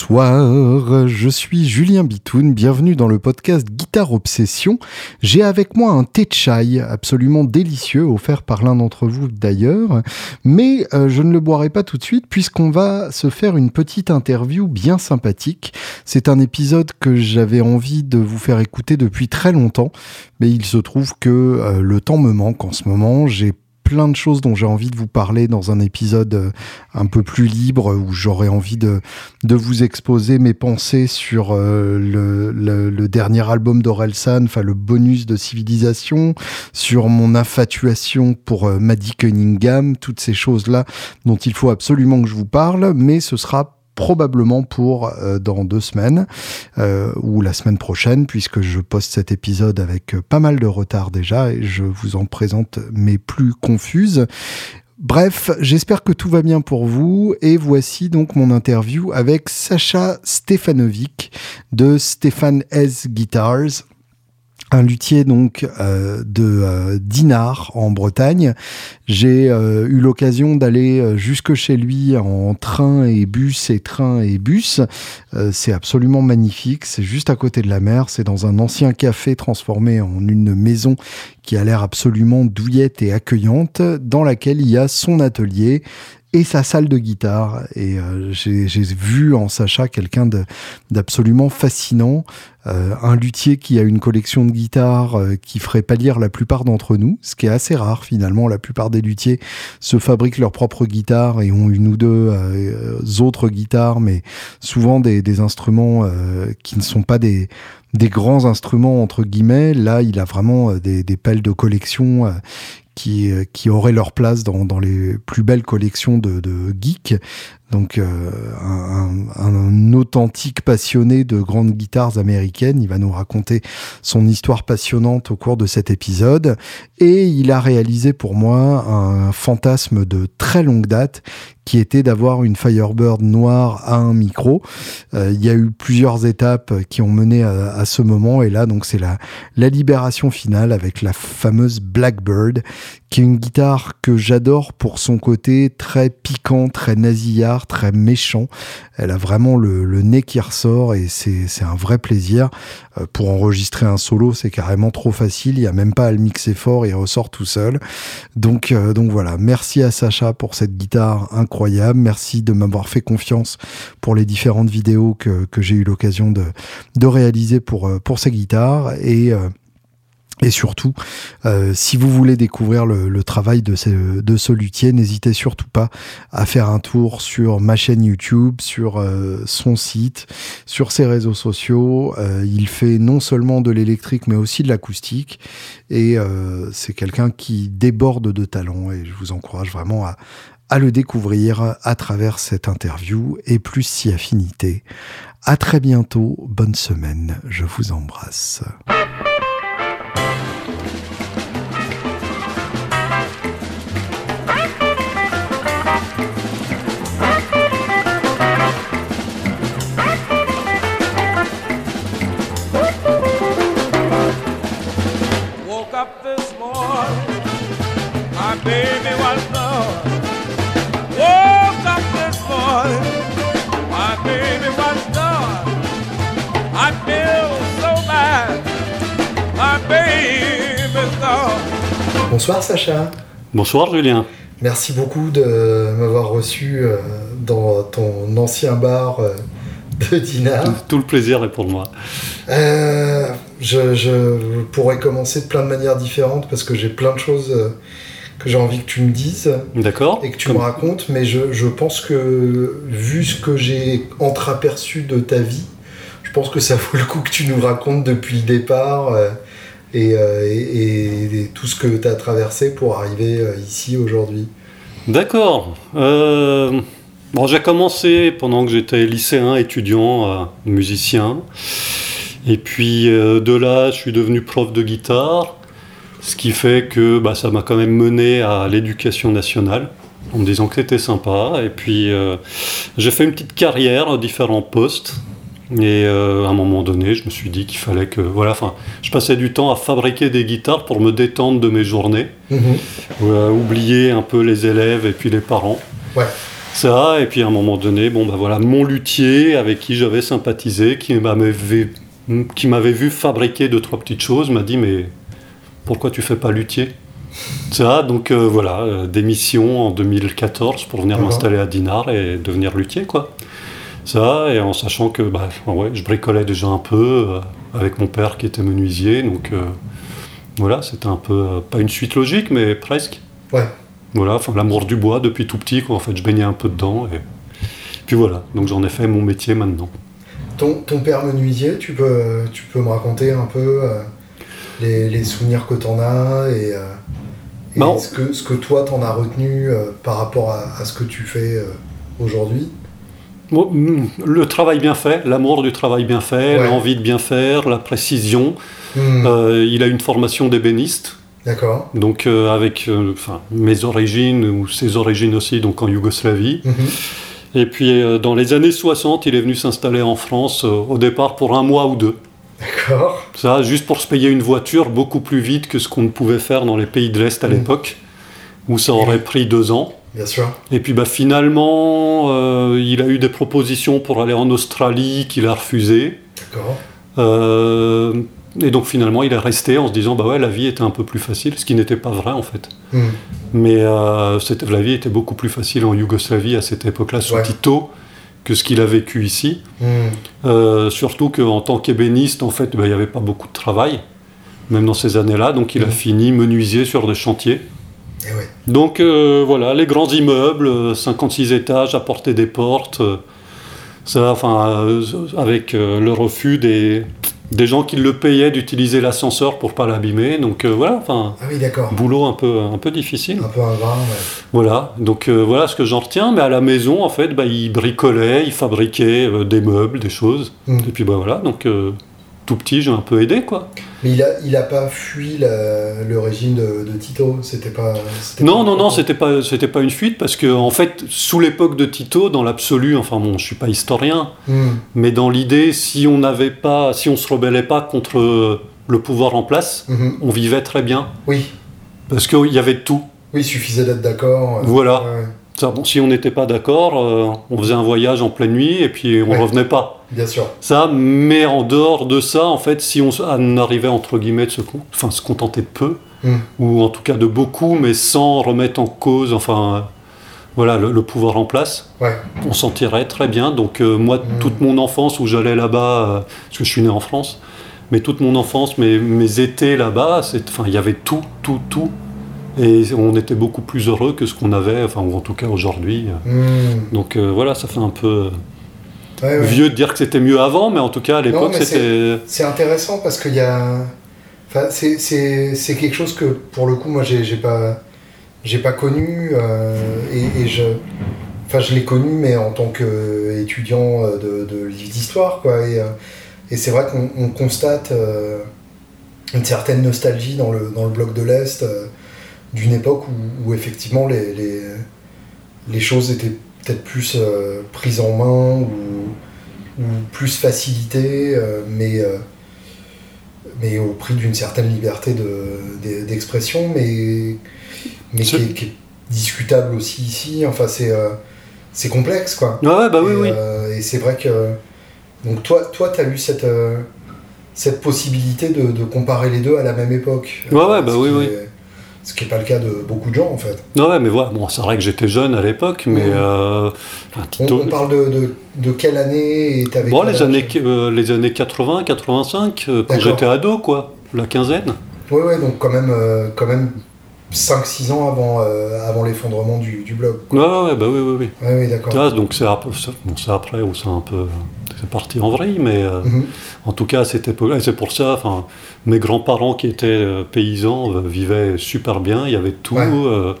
Bonsoir, je suis Julien Bitoun, bienvenue dans le podcast Guitare Obsession. J'ai avec moi un thé de chai absolument délicieux, offert par l'un d'entre vous d'ailleurs, mais euh, je ne le boirai pas tout de suite puisqu'on va se faire une petite interview bien sympathique. C'est un épisode que j'avais envie de vous faire écouter depuis très longtemps, mais il se trouve que euh, le temps me manque en ce moment, j'ai plein de choses dont j'ai envie de vous parler dans un épisode euh, un peu plus libre où j'aurais envie de, de vous exposer mes pensées sur euh, le, dernier album d'Orelsan, enfin le bonus de Civilisation, sur mon infatuation pour euh, Maddie Cunningham, toutes ces choses-là dont il faut absolument que je vous parle, mais ce sera probablement pour euh, dans deux semaines euh, ou la semaine prochaine, puisque je poste cet épisode avec euh, pas mal de retard déjà et je vous en présente mes plus confuses. Bref, j'espère que tout va bien pour vous et voici donc mon interview avec Sacha Stefanovic de Stéphane S Guitars un luthier donc euh, de euh, Dinard en Bretagne. J'ai euh, eu l'occasion d'aller jusque chez lui en train et bus et train et bus. c'est absolument magnifique. C'est juste à côté de la mer. C'est dans un ancien café transformé en une maison qui a l'air absolument douillette et accueillante, dans laquelle il y a son atelier et sa salle de guitare. Et euh, j'ai vu en Sacha quelqu'un d'absolument fascinant, euh, un luthier qui a une collection de guitares euh, qui ferait pâlir la plupart d'entre nous, ce qui est assez rare finalement. La plupart des luthiers se fabriquent leurs propres guitares et ont une ou deux autres guitares, mais souvent des, des instruments qui ne sont pas des des grands instruments entre guillemets. Là, il a vraiment des, des pelles de collection qui, euh, qui auraient leur place dans, dans les plus belles collections de, de geeks. Donc euh, un, authentique passionné de grandes guitares américaines. Il va nous raconter son histoire passionnante au cours de cet épisode. Et il a réalisé pour moi un fantasme de très longue date qui était d'avoir une Firebird noire à un micro. Euh, il y a eu plusieurs étapes qui ont mené à, à ce moment et là donc c'est la, la libération finale avec la fameuse Blackbird qui est une guitare que j'adore pour son côté très piquant, très nasillard, très méchant. Elle a vraiment le, le nez qui ressort et c'est un vrai plaisir. Euh, pour enregistrer un solo, c'est carrément trop facile. Il n'y a même pas à le mixer fort, il ressort tout seul. Donc, euh, donc voilà, merci à Sacha pour cette guitare incroyable. Merci de m'avoir fait confiance pour les différentes vidéos que, que j'ai eu l'occasion de, de réaliser pour, euh, pour ces guitares. Et et surtout, euh, si vous voulez découvrir le, travail de ce, luthier, n'hésitez surtout pas à faire un tour sur ma chaîne YouTube, sur euh, son site, sur ses réseaux sociaux. Euh, il fait non seulement de l'électrique, mais aussi de l'acoustique. Et c'est quelqu'un qui déborde de talent. Et je vous encourage vraiment à, à le découvrir à travers cette interview et plus si affinité. À très bientôt. Bonne semaine. Je vous embrasse. Bonsoir Sacha. Bonsoir Julien. Merci beaucoup de m'avoir reçu euh, dans ton ancien bar euh, de Dinard. Tout, le plaisir est pour moi. Euh, je, pourrais commencer de plein de manières différentes parce que j'ai plein de choses que j'ai envie que tu me dises. D'accord. Et que tu me racontes, mais je, je, pense que vu ce que j'ai entreaperçu de ta vie, je pense que ça vaut le coup que tu nous racontes depuis le départ. Euh, et, et, tout ce que tu as traversé pour arriver euh, ici aujourd'hui D'accord. Euh, j'ai commencé pendant que j'étais lycéen, étudiant, musicien. Et puis de là, je suis devenu prof de guitare, ce qui fait que bah, ça m'a quand même mené à l'éducation nationale, en me disant que c'était sympa. Et puis j'ai fait une petite carrière à différents postes. Et euh, à un moment donné, je me suis dit qu'il fallait que. Voilà, enfin, je passais du temps à fabriquer des guitares pour me détendre de mes journées, mhm. euh, oublier un peu les élèves et puis les parents. Ouais. Ça, et puis à un moment donné, bon, bah voilà, mon luthier avec qui j'avais sympathisé, qui m'avait vu, qui m'avait vu fabriquer deux, trois petites choses, m'a dit Mais pourquoi tu fais pas luthier? Ça, donc euh, voilà, euh, démission en 2014 pour venir m'installer à Dinard et devenir luthier, quoi. Ça, et en sachant que bah, ouais, je bricolais déjà un peu euh, avec mon père qui était menuisier, donc euh, voilà, c'était un peu, euh, pas une suite logique, mais presque. Ouais. Voilà, enfin l'amour du bois depuis tout petit, quoi. En fait, je baignais un peu dedans. Et puis voilà, donc j'en ai fait mon métier maintenant. Ton, ton père menuisier, tu peux, tu peux me raconter un peu les, les souvenirs que t'en as et, et Non. ce, que, ce que toi t'en as retenu par rapport à, à ce que tu fais aujourd'hui? Le travail bien fait, l'amour du travail bien fait, Ouais. l'envie de bien faire, la précision. Hmm, Euh, il a une formation d'ébéniste, D'accord. donc euh, avec euh, mes origines ou ses origines aussi, donc en Yougoslavie. Mhm. Et puis dans les années 60, il est venu s'installer en France, au départ pour un mois ou deux. D'accord. Ça, juste pour se payer une voiture beaucoup plus vite que ce qu'on ne pouvait faire dans les pays de l'Est à Mm. l'époque, où ça aurait pris deux ans. Bien sûr. Et puis bah, finalement, euh, il a eu des propositions pour aller en Australie qu'il a refusées. D'accord. Euh, et donc finalement, il est resté en se disant bah ouais, la vie était un peu plus facile, ce qui n'était pas vrai en fait. Hmm, Mais euh, la vie était beaucoup plus facile en Yougoslavie à cette époque-là, sous Ouais. Tito, que ce qu'il a vécu ici. hmm. Surtout qu'en tant qu'ébéniste, en fait, bah, il n'y avait pas beaucoup de travail, même dans ces années-là. Donc il a Mhm. fini menuisier sur des chantiers. Et ouais. Donc euh, voilà, les grands immeubles, euh, 56 étages, à portée des portes, euh, ça, enfin, euh, avec euh, le refus des, des gens qui le payaient d'utiliser l'ascenseur pour pas l'abîmer. Donc euh, voilà, enfin, Ah oui, boulot un peu, un peu difficile. Un peu ingrat, ouais. Voilà, donc euh, voilà ce que j'en retiens. Mais à la maison, en fait, bah, il bricolait, il fabriquait euh, des meubles, des choses. Hmm. Et puis bah voilà, donc euh, tout petit, j'ai un peu aidé, quoi. Mais il a, il a pas fui la- le régime de, de Tito. C'était pas. Non, pas- non, non, c'était pas, c'était pas une fuite parce que en fait, sous l'époque de Tito, dans l'absolu, enfin bon, je suis pas historien, Hmm, mais dans l'idée, si on n'avait pas, si on se rebellait pas contre le pouvoir en place, mhm. on vivait très bien Oui. parce qu'il y avait de tout. Oui, il suffisait d'être d'accord. euh, Voilà. ouais, ouais. Ça, bon, si on n'était pas d'accord, euh, on faisait un voyage en pleine nuit et puis on Ouais. revenait pas. Bien sûr. Ça, mais en dehors de ça, en fait, si on, arrivait entre guillemets de se, enfin, se contenter de peu, Hmm. ou en tout cas de beaucoup, mais sans remettre en cause, enfin, euh, voilà, le, le pouvoir en place, Ouais. on s'en tirait très bien. Donc euh, moi, Mm. toute mon enfance où j'allais là-bas, euh, parce que je suis né en France, mais toute mon enfance, mes, mes étés là-bas, enfin, il y avait tout, tout, tout, et on était beaucoup plus heureux que ce qu'on avait, enfin, ou en tout cas aujourd'hui. Hmm. Donc euh, voilà, ça fait un peu Ouais, ouais. vieux de dire que c'était mieux avant, mais en tout cas à l'époque, c'était. C'est intéressant parce qu'il y a. Enfin, c'est- quelque chose que, pour le coup, moi, j'ai pas, j'ai pas connu. euh, et, et je. Enfin, je l'ai connu, mais en tant qu'étudiant de, de livres d'histoire, quoi. Et, euh, et c'est vrai qu'on on constate euh, une certaine nostalgie dans le, dans le bloc de l'Est euh, d'une époque où, où effectivement les, les, les choses étaient peut-être plus euh, prises en main ou, ou plus facilitées, euh, mais, euh, mais au prix d'une certaine liberté de- de- d'expression, mais, mais qui est, qui est discutable aussi ici. Enfin, c'est euh, c'est complexe, quoi. Ouais, ouais, bah oui, et, oui. euh, et c'est vrai que. Donc, toi, toi, tu as eu cette, euh, cette possibilité de, de comparer les deux à la même époque. Ouais, ouais, bah oui, oui. Ce qui n'est pas le cas de beaucoup de gens, en fait. Ouais, mais voilà, bon, c'est vrai que j'étais jeune à l'époque, mais euh, enfin, On, Tito- on parle de, de, de quelle année et t'avais Bon, quel les années, euh, les années 80, 85, euh, quand j'étais ado, quoi, la quinzaine. Ouais, ouais, donc quand même, euh, quand même 5-6 ans avant, euh, avant l'effondrement du, du blog. Ouais, ouais, ouais, bah oui, oui, oui. Ouais, oui, d'accord. Ah, donc c'est après, bon, après où c'est un peu, c'est parti en vrille, mais euh, Mhm. en tout cas et c'est pour ça, enfin, mes grands-parents qui étaient euh, paysans euh, vivaient super bien, il y avait tout, Ouais. euh,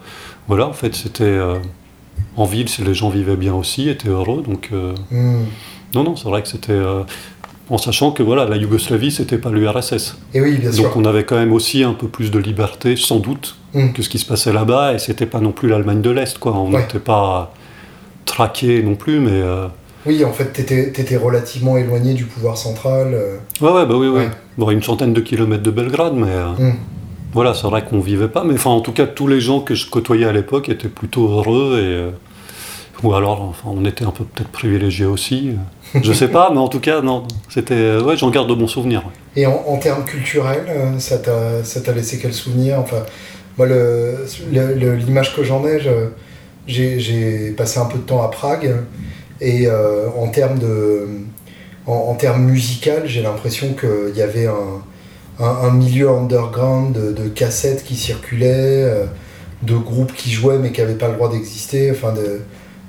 voilà, en fait, c'était en ville, les gens vivaient bien aussi, étaient heureux, donc Mhm. non, non, c'est vrai que c'était, en sachant que voilà, la Yougoslavie, c'était pas l'URSS. Et oui, bien sûr. Donc on avait quand même aussi un peu plus de liberté, sans doute, Mm. que ce qui se passait là-bas, et c'était pas non plus l'Allemagne de l'Est, quoi. On Ouais. n'était pas traqué non plus, mais euh, Oui, en fait, t'étais étais relativement éloigné du pouvoir central. euh. ouais, ouais, bah oui, oui. Bon, une centaine de kilomètres de Belgrade, mais euh, Mhm. voilà, c'est vrai qu'on vivait pas. Mais enfin, en tout cas, tous les gens que je côtoyais à l'époque étaient plutôt heureux et euh, Ou alors, enfin, on était un peu peut-être privilégiés aussi. Je sais pas, mais en tout cas, non. C'était, ouais, j'en garde de bons souvenirs. Et en, en termes culturels, euh, ça t'a, laissé quel souvenir? Enfin, moi, le, le- le- l'image que j'en ai, j'ai passé un peu de temps à Prague, et euh, en termes de, en, en termes musical, j'ai l'impression qu'il y avait un, un, un milieu underground de, de cassettes qui circulaient, euh, de groupes qui jouaient mais qui n'avaient pas le droit d'exister, enfin de,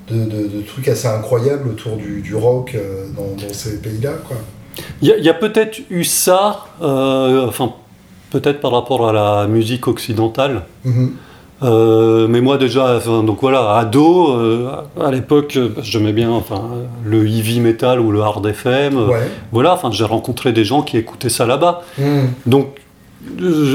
de, trucs assez incroyables autour du, du rock euh, dans, dans ces pays-là, quoi. Il y a, peut-être eu ça, euh, enfin, peut-être par rapport à la musique occidentale. Mhm. Euh, mais moi déjà, enfin, donc voilà, ado, euh, à l'époque, j'aimais bien enfin, le heavy metal ou le hard FM. euh, Ouais. Voilà, enfin, j'ai rencontré des gens qui écoutaient ça là-bas. Mhm. Donc,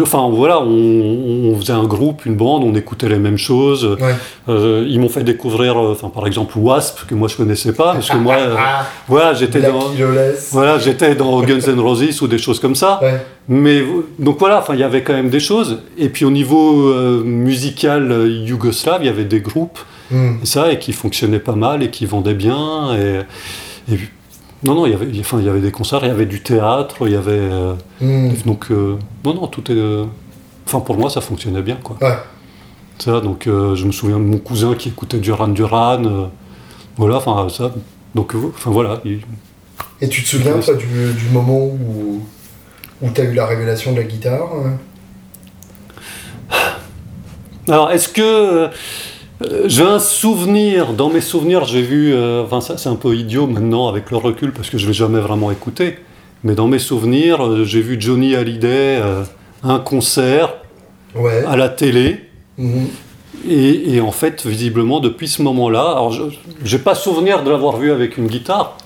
enfin voilà, on, on faisait un groupe, une bande, on écoutait les mêmes choses. Ouais. Euh, ils m'ont fait découvrir, euh, enfin par exemple Wasp que moi je connaissais pas, parce que moi, euh, Ah, voilà, j'étais dans, voilà, j'étais dans Guns N' Roses ou des choses comme ça. Ouais. Mais donc voilà, enfin il y avait quand même des choses. Et puis au niveau euh, musical yougoslave, il y avait des groupes et ça et qui fonctionnaient pas mal et qui vendaient bien. Et, et puis- non non, il y avait, enfin il y avait des concerts, il y avait du théâtre, il y avait euh, Mhm. donc euh, non non tout est, euh, enfin pour moi ça fonctionnait bien quoi. Ouais. Ça donc euh, je me souviens de mon cousin qui écoutait Duran Duran, voilà enfin ça. Donc enfin voilà. il- Et tu te souviens, toi, du, du moment où, où tu as eu la révélation de la guitare euh Alors, est-ce que j'ai un souvenir Dans mes souvenirs, j'ai vu. euh, enfin, ça, c'est un peu idiot maintenant avec le recul parce que je l'ai jamais vraiment écouté. Mais dans mes souvenirs, euh, j'ai vu Johnny Hallyday euh, un concert Ouais. à la télé. Mhm. Et, et en fait, visiblement, depuis ce moment-là, alors je j'ai pas souvenir de l'avoir vu avec une guitare.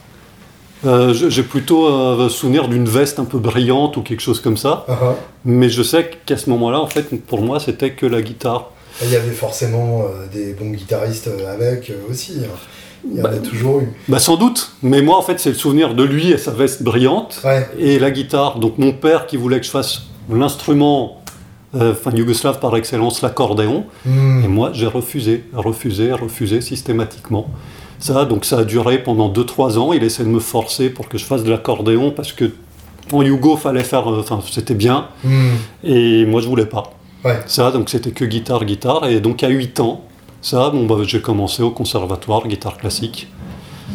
Euh, j'ai plutôt un souvenir d'une veste un peu brillante ou quelque chose comme ça. Ah. Mais je sais qu'à ce moment-là, en fait, pour moi, c'était que la guitare. Il y avait forcément euh, des bons guitaristes euh, avec euh, aussi. hein. Il y en Bah, a toujours eu. Bah sans doute, mais moi en fait c'est le souvenir de lui et sa veste brillante Ouais. et la guitare. Donc mon père qui voulait que je fasse l'instrument, euh, enfin yougoslave par excellence, l'accordéon, Mhm. et moi j'ai refusé, refusé, refusé systématiquement. Ça, donc ça a duré pendant 2-3 ans. Il essaie de me forcer pour que je fasse de l'accordéon parce que en Yougo fallait faire, euh, enfin c'était bien Mhm. et moi je voulais pas. Ouais. Ça, donc c'était que guitare, guitare. Et donc à 8 ans, ça, bon, bah, j'ai commencé au conservatoire, guitare classique.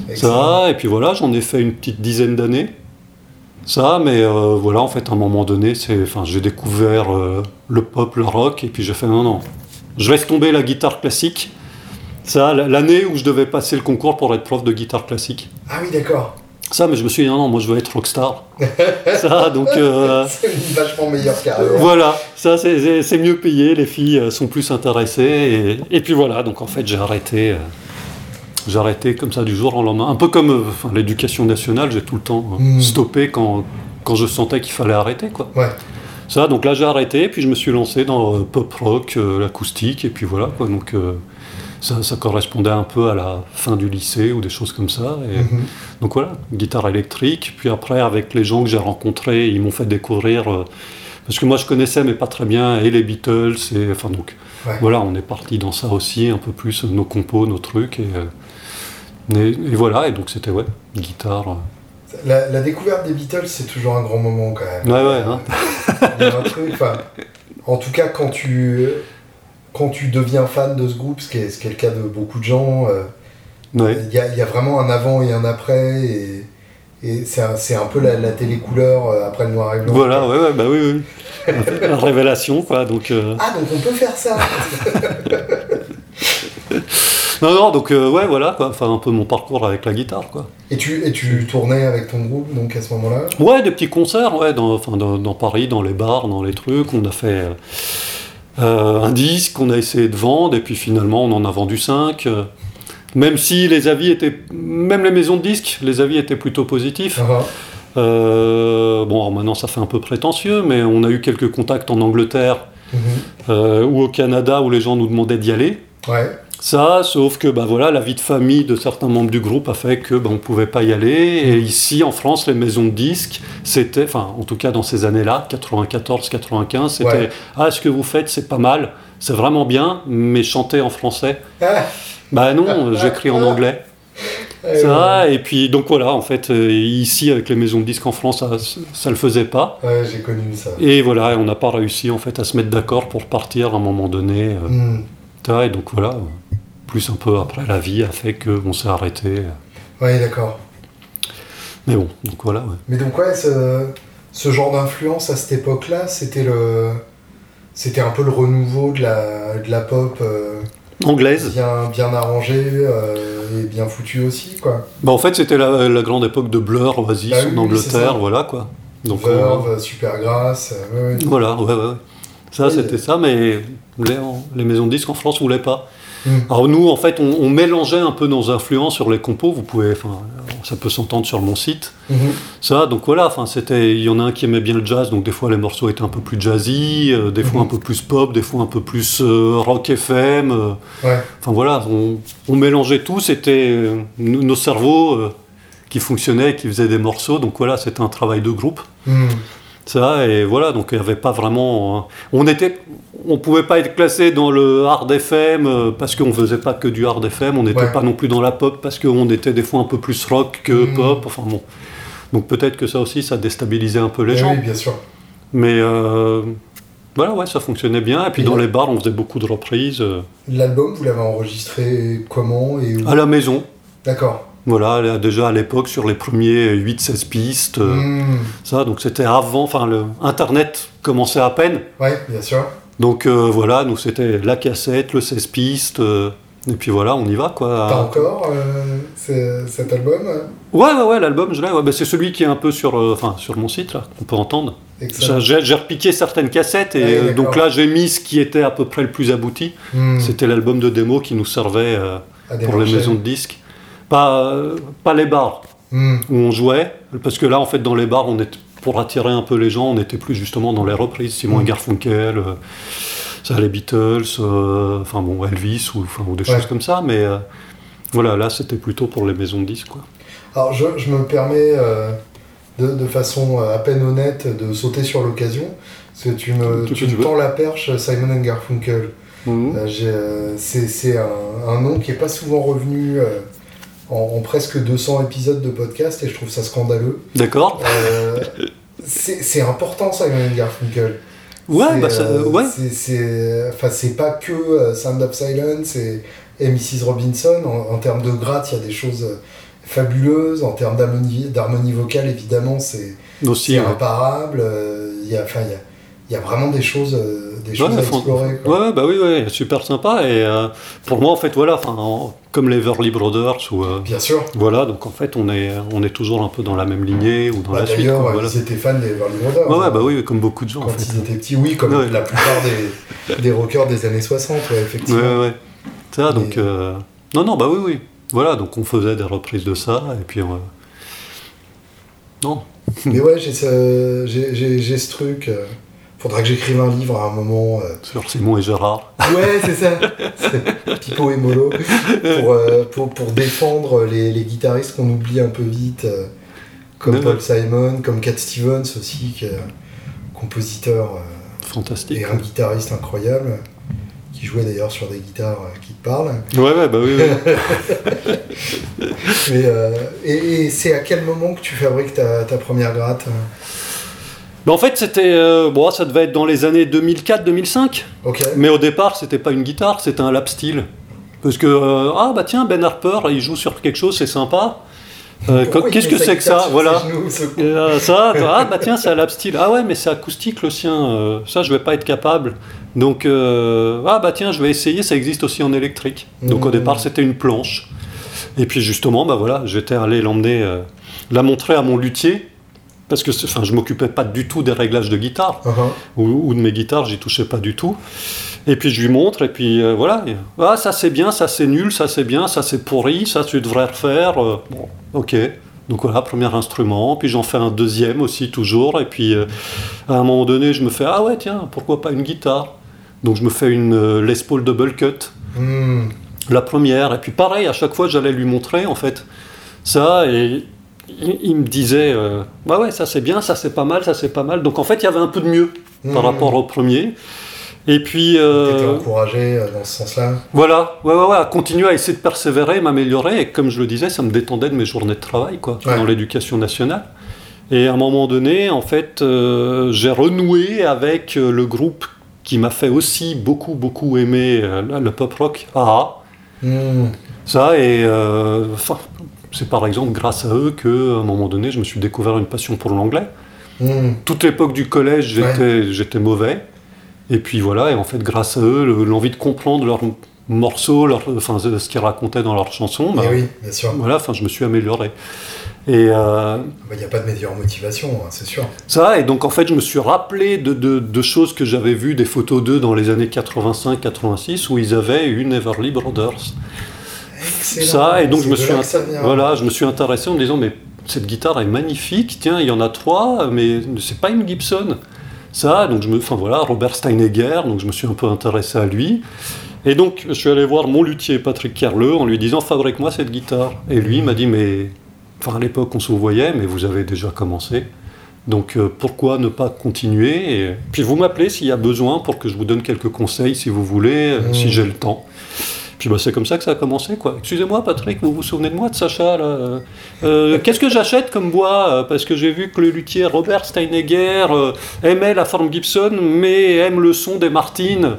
Excellent. Ça, et puis voilà, j'en ai fait une petite dizaine d'années. Ça, mais euh, voilà, en fait, à un moment donné, j'ai découvert euh, le pop, le rock, et puis j'ai fait non, non, je laisse tomber la guitare classique. Ça, l'année où je devais passer le concours pour être prof de guitare classique. Ah oui, d'accord. Ça, mais je me suis dit non, non, moi je veux être rockstar. ça, donc euh, C'est vachement meilleure carrière. voilà, ça c'est- mieux payé, les filles euh, sont plus intéressées, et, et puis voilà, donc en fait j'ai arrêté. euh, j'ai arrêté comme ça du jour au lendemain. Un peu comme euh, enfin, l'éducation nationale, j'ai tout le temps euh, Mm. stoppé quand, quand je sentais qu'il fallait arrêter. Quoi. Ouais. Ça, donc là j'ai arrêté, puis je me suis lancé dans pop rock, l'acoustique, et puis voilà. Quoi, donc ça, ça correspondait un peu à la fin du lycée ou des choses comme ça. Et, Mhm. donc voilà, guitare électrique. Puis après, avec les gens que j'ai rencontrés, ils m'ont fait découvrir. euh, parce que moi, je connaissais, mais pas très bien, et les Beatles. Et, enfin, donc Ouais. voilà, on est parti dans ça aussi, un peu plus nos compos, nos trucs. Et, euh, et, et voilà, et donc c'était, ouais, guitare. euh. La, la découverte des Beatles, c'est toujours un grand moment quand même. Ouais, ouais, hein. Il y a un truc, enfin, en tout cas, quand tu, quand tu deviens fan de ce groupe, ce qui est, ce qui est le cas de beaucoup de gens, euh, ouais. il y, a, y a vraiment un avant et un après, et, et c'est un, un peu la, la télé couleur euh, après le noir et blanc. Voilà, ouais, ouais, bah oui, oui. La révélation, quoi. Donc, euh, Ah, donc on peut faire ça non, non, donc, euh, ouais, voilà, quoi. Enfin, un peu mon parcours avec la guitare, quoi. et tu, et tu tournais avec ton groupe, donc à ce moment-là? Ouais, des petits concerts, ouais, dans, enfin, dans, dans Paris, dans les bars, dans les trucs. On a fait euh, euh, un disque, on a essayé de vendre, et puis finalement, on en a vendu cinq. euh, même si les avis étaient, même les maisons de disques, les avis étaient plutôt positifs. Ah, Euh, bon, alors maintenant, ça fait un peu prétentieux, mais on a eu quelques contacts en Angleterre mhm. euh, ou au Canada où les gens nous demandaient d'y aller. Ouais, Ça, sauf que bah, voilà, la vie de famille de certains membres du groupe a fait que bah, on pouvait pas y aller. Et ici, en France, les maisons de disques, c'était, enfin, en tout cas dans ces années-là, 94, 95, c'était Ouais. ah, ce que vous faites, c'est pas mal, c'est vraiment bien, mais chantez en français. Ah, Bah non, j'écris en anglais. Eh Ça, et puis donc voilà, en fait, euh, ici avec les maisons de disques en France, ça, ça le faisait pas. Ouais, j'ai connu ça. Et voilà, on n'a pas réussi en fait à se mettre d'accord pour partir à un moment donné. ça, et donc voilà, plus un peu après, la vie a fait qu'on s'est arrêté. Ouais, d'accord. Mais bon, donc voilà. ouais. Mais donc ouais, ce, ce genre d'influence à cette époque-là, c'était le, c'était un peu le renouveau de la, de la pop euh, Anglaise. bien, bien arrangée euh, et bien foutue aussi, quoi. Bah, en fait, c'était la, la grande époque de Blur, Oasis Bah oui, en oui. Angleterre, voilà quoi. Donc on- Verve, Supergrass, euh, ouais, ouais. voilà, ouais, ouais. Ça, Oui, c'était euh. ça, mais les, les maisons de disques en France voulaient pas. Hmm. Alors nous, en fait, on, on mélangeait un peu nos influences sur les compos. Vous pouvez, enfin, ça peut s'entendre sur mon site. Mhm. Ça, donc voilà, enfin, c'était, il y en a un qui aimait bien le jazz, donc des fois les morceaux étaient un peu plus jazzy, euh, des fois Mhm. un peu plus pop, des fois un peu plus euh, rock FM. euh, Ouais. Enfin voilà, on, on mélangeait tout, c'était nos cerveaux qui fonctionnaient, qui faisaient des morceaux, donc voilà, c'était un travail de groupe. Hmm. Ça, et voilà, donc il n'y avait pas vraiment. euh, on était. On pouvait pas être classé dans le hard FM euh, parce qu'on faisait pas que du hard FM, on n'était Ouais. pas non plus dans la pop parce qu'on était des fois un peu plus rock que Mm. pop, enfin bon. Donc peut-être que ça aussi, ça déstabilisait un peu les Eh gens. Oui, bien sûr. Mais euh, voilà, ouais, ça fonctionnait bien. Et puis Et dans les bars, on faisait beaucoup de reprises euh, L'album, vous l'avez enregistré comment et où? À la maison. D'accord. Voilà, là, déjà à l'époque, sur les premiers 8-16 pistes, euh, Hmm. ça, donc c'était avant, enfin, Internet commençait à peine. Ouais, bien sûr. Donc euh, voilà, nous c'était la cassette, le 16 pistes, euh, et puis voilà, on y va quoi. T'as encore euh, ce- cet album Ouais, ouais, ouais, l'album, je l'ai, ouais, bah, c'est celui qui est un peu sur, enfin, sur mon site, là, qu'on peut entendre. J'ai repiqué certaines cassettes, et donc là j'ai mis ce qui était à peu près le plus abouti. Hmm. C'était l'album de démo qui nous servait pour les maisons de disques. Pas, pas les bars Hmm. où on jouait, parce que là, en fait, dans les bars, on était, pour attirer un peu les gens, on était plus justement dans les reprises, Simon Mm. et Garfunkel, euh, ça, les Beatles, euh, enfin bon, Elvis, ou, ou des Ouais. choses comme ça, mais euh, voilà, là, c'était plutôt pour les maisons de disques, quoi. Alors, je, je me permets de, de façon à peine honnête de sauter sur l'occasion, parce que tu me, tu me tends la perche Simon and Garfunkel. Euh, c'est c'est un, un nom qui est pas souvent revenu euh, en, en presque 200 épisodes de podcast et je trouve ça scandaleux. D'accord Euh, c'est c'est important Simon and Garfunkel. Ouais, bah, ça, euh, ouais. c'est- c'est enfin, c'est pas que euh, Sound of Silence et, et Mrs. Robinson. En, en termes de gratte, il y a des choses euh, fabuleuses. En termes d'harmonie d'harmonie vocale, évidemment, c'est imparable. Euh, Il y, a, y, a, y a vraiment des choses, euh, des choses Ouais, à explorer. quoi. Ouais, bah oui, ouais, super sympa. Et euh, pour moi, en fait, voilà, en- comme les Everly Brothers, ou euh, Bien sûr. voilà, donc en fait, on est, on est toujours un peu dans la même lignée ou dans Bah, la suite. D'ailleurs, euh, voilà. ils étaient fans des Everly Brothers. Ouais, hein, bah oui, comme beaucoup de gens, en Quand fait. ils étaient petits, oui, comme Ouais. la plupart des, des rockers des années 60, ouais, Ouais, effectivement. ouais, ouais. Ça, donc. Mais- euh, Non, non, bah oui, oui. Voilà, donc on faisait des reprises de ça, et puis. euh, Non. Mais ouais, j'ai ce, j'ai, ce truc. Faudra que j'écrive un livre à un moment. euh, Sur Simon et Gérard. Ouais, c'est ça. Pipo et Molo. Pour, euh, pour, pour défendre les, les guitaristes qu'on oublie un peu vite, euh, comme Paul. Simon, comme Cat Stevens aussi, qui est un compositeur Fantastique. et un guitariste incroyable, qui jouait d'ailleurs sur des guitares qui te parlent. Ouais, ouais, bah oui, oui. Mais, et et c'est à quel moment que tu fabriques ta, ta première gratte Bah, en fait, c'était. euh, bon, ça devait être dans les années 2004-2005. Ok. Mais au départ, c'était pas une guitare, c'était un lap steel. Parce que, euh, ah bah tiens, Ben Harper, il joue sur quelque chose, c'est sympa. Euh, Qu'est-ce que c'est que ça Voilà. genoux, ce ça, ah bah tiens, c'est un lap steel. Ah ouais, mais c'est acoustique le sien. ça, je vais pas être capable. Donc, ah bah tiens, je vais essayer. Ça existe aussi en électrique. Donc au Mmh. départ, c'était une planche. Et puis justement, bah voilà, j'étais allé l'emmener, la montrer à mon luthier. Parce que, enfin, je m'occupais pas du tout des réglages de guitare Uh-huh. ou, ou de mes guitares, j'y touchais pas du tout. Et puis je lui montre, et puis euh, voilà. Et, ah, ça c'est bien, ça c'est nul, ça c'est bien, ça c'est pourri, ça tu devrais refaire. euh, bon, ok. Donc voilà, premier instrument, puis j'en fais un deuxième aussi, toujours. Et puis euh, à un moment donné, je me fais Ah ouais, tiens, pourquoi pas une guitare? Donc je me fais une Les Paul Double Cut, Hmm. la première. Et puis pareil, à chaque fois, j'allais lui montrer en fait ça, et il, me disait euh, Bah ouais, ça c'est bien, ça c'est pas mal, ça c'est pas mal. Donc en fait, il y avait un peu de mieux par Hmm. rapport au premier. Et puis. Euh, encouragé euh, dans ce sens-là voilà, ouais, ouais, ouais, à continuer à essayer de persévérer, m'améliorer. Et comme je le disais, ça me détendait de mes journées de travail, quoi, Ouais. dans l'éducation nationale. Et à un moment donné, en fait, euh, j'ai renoué avec euh, le groupe qui m'a fait aussi beaucoup, beaucoup aimer le pop rock, AA. Hmm. Ça, et enfin, c'est par exemple grâce à eux que, à un moment donné, je me suis découvert une passion pour l'anglais. Hmm. Toute l'époque du collège, j'étais j'étais mauvais. Et puis voilà, et en fait, grâce à eux, le- l'envie de comprendre leurs morceaux, leur, enfin, ce qu'ils racontaient dans leurs chansons, bah, Eh oui, bien sûr. voilà, enfin, je me suis amélioré. Et euh, Il n'y a pas de meilleure motivation, hein, c'est sûr. ça, et donc en fait, je me suis rappelé de, de- de choses que j'avais vues, des photos d'eux dans les années 85-86, où ils avaient une Everly Brothers. Excellent. Ça, et donc je me suis, voilà, je me suis intéressé en me disant, mais cette guitare est magnifique, tiens, il y en a trois, mais c'est pas une Gibson. Ça, donc je me, enfin voilà, Robert Steinegger, donc je me suis un peu intéressé à lui. Et donc je suis allé voir mon luthier Patrick Carleux en lui disant, fabrique-moi cette guitare. Et lui m'a dit, mais, enfin à l'époque on se voyait, mais vous avez déjà commencé. Donc euh, pourquoi ne pas continuer? Et Puis vous m'appelez s'il y a besoin pour que je vous donne quelques conseils si vous voulez, euh, Mmh. si j'ai le temps. Puis bah, c'est comme ça que ça a commencé. quoi. Excusez-moi Patrick, vous vous souvenez de moi, de Sacha là Euh, Qu'est-ce que j'achète comme bois Euh, Parce que j'ai vu que le luthier Robert Steinegger euh, aimait la forme Gibson, mais aime le son des Martines.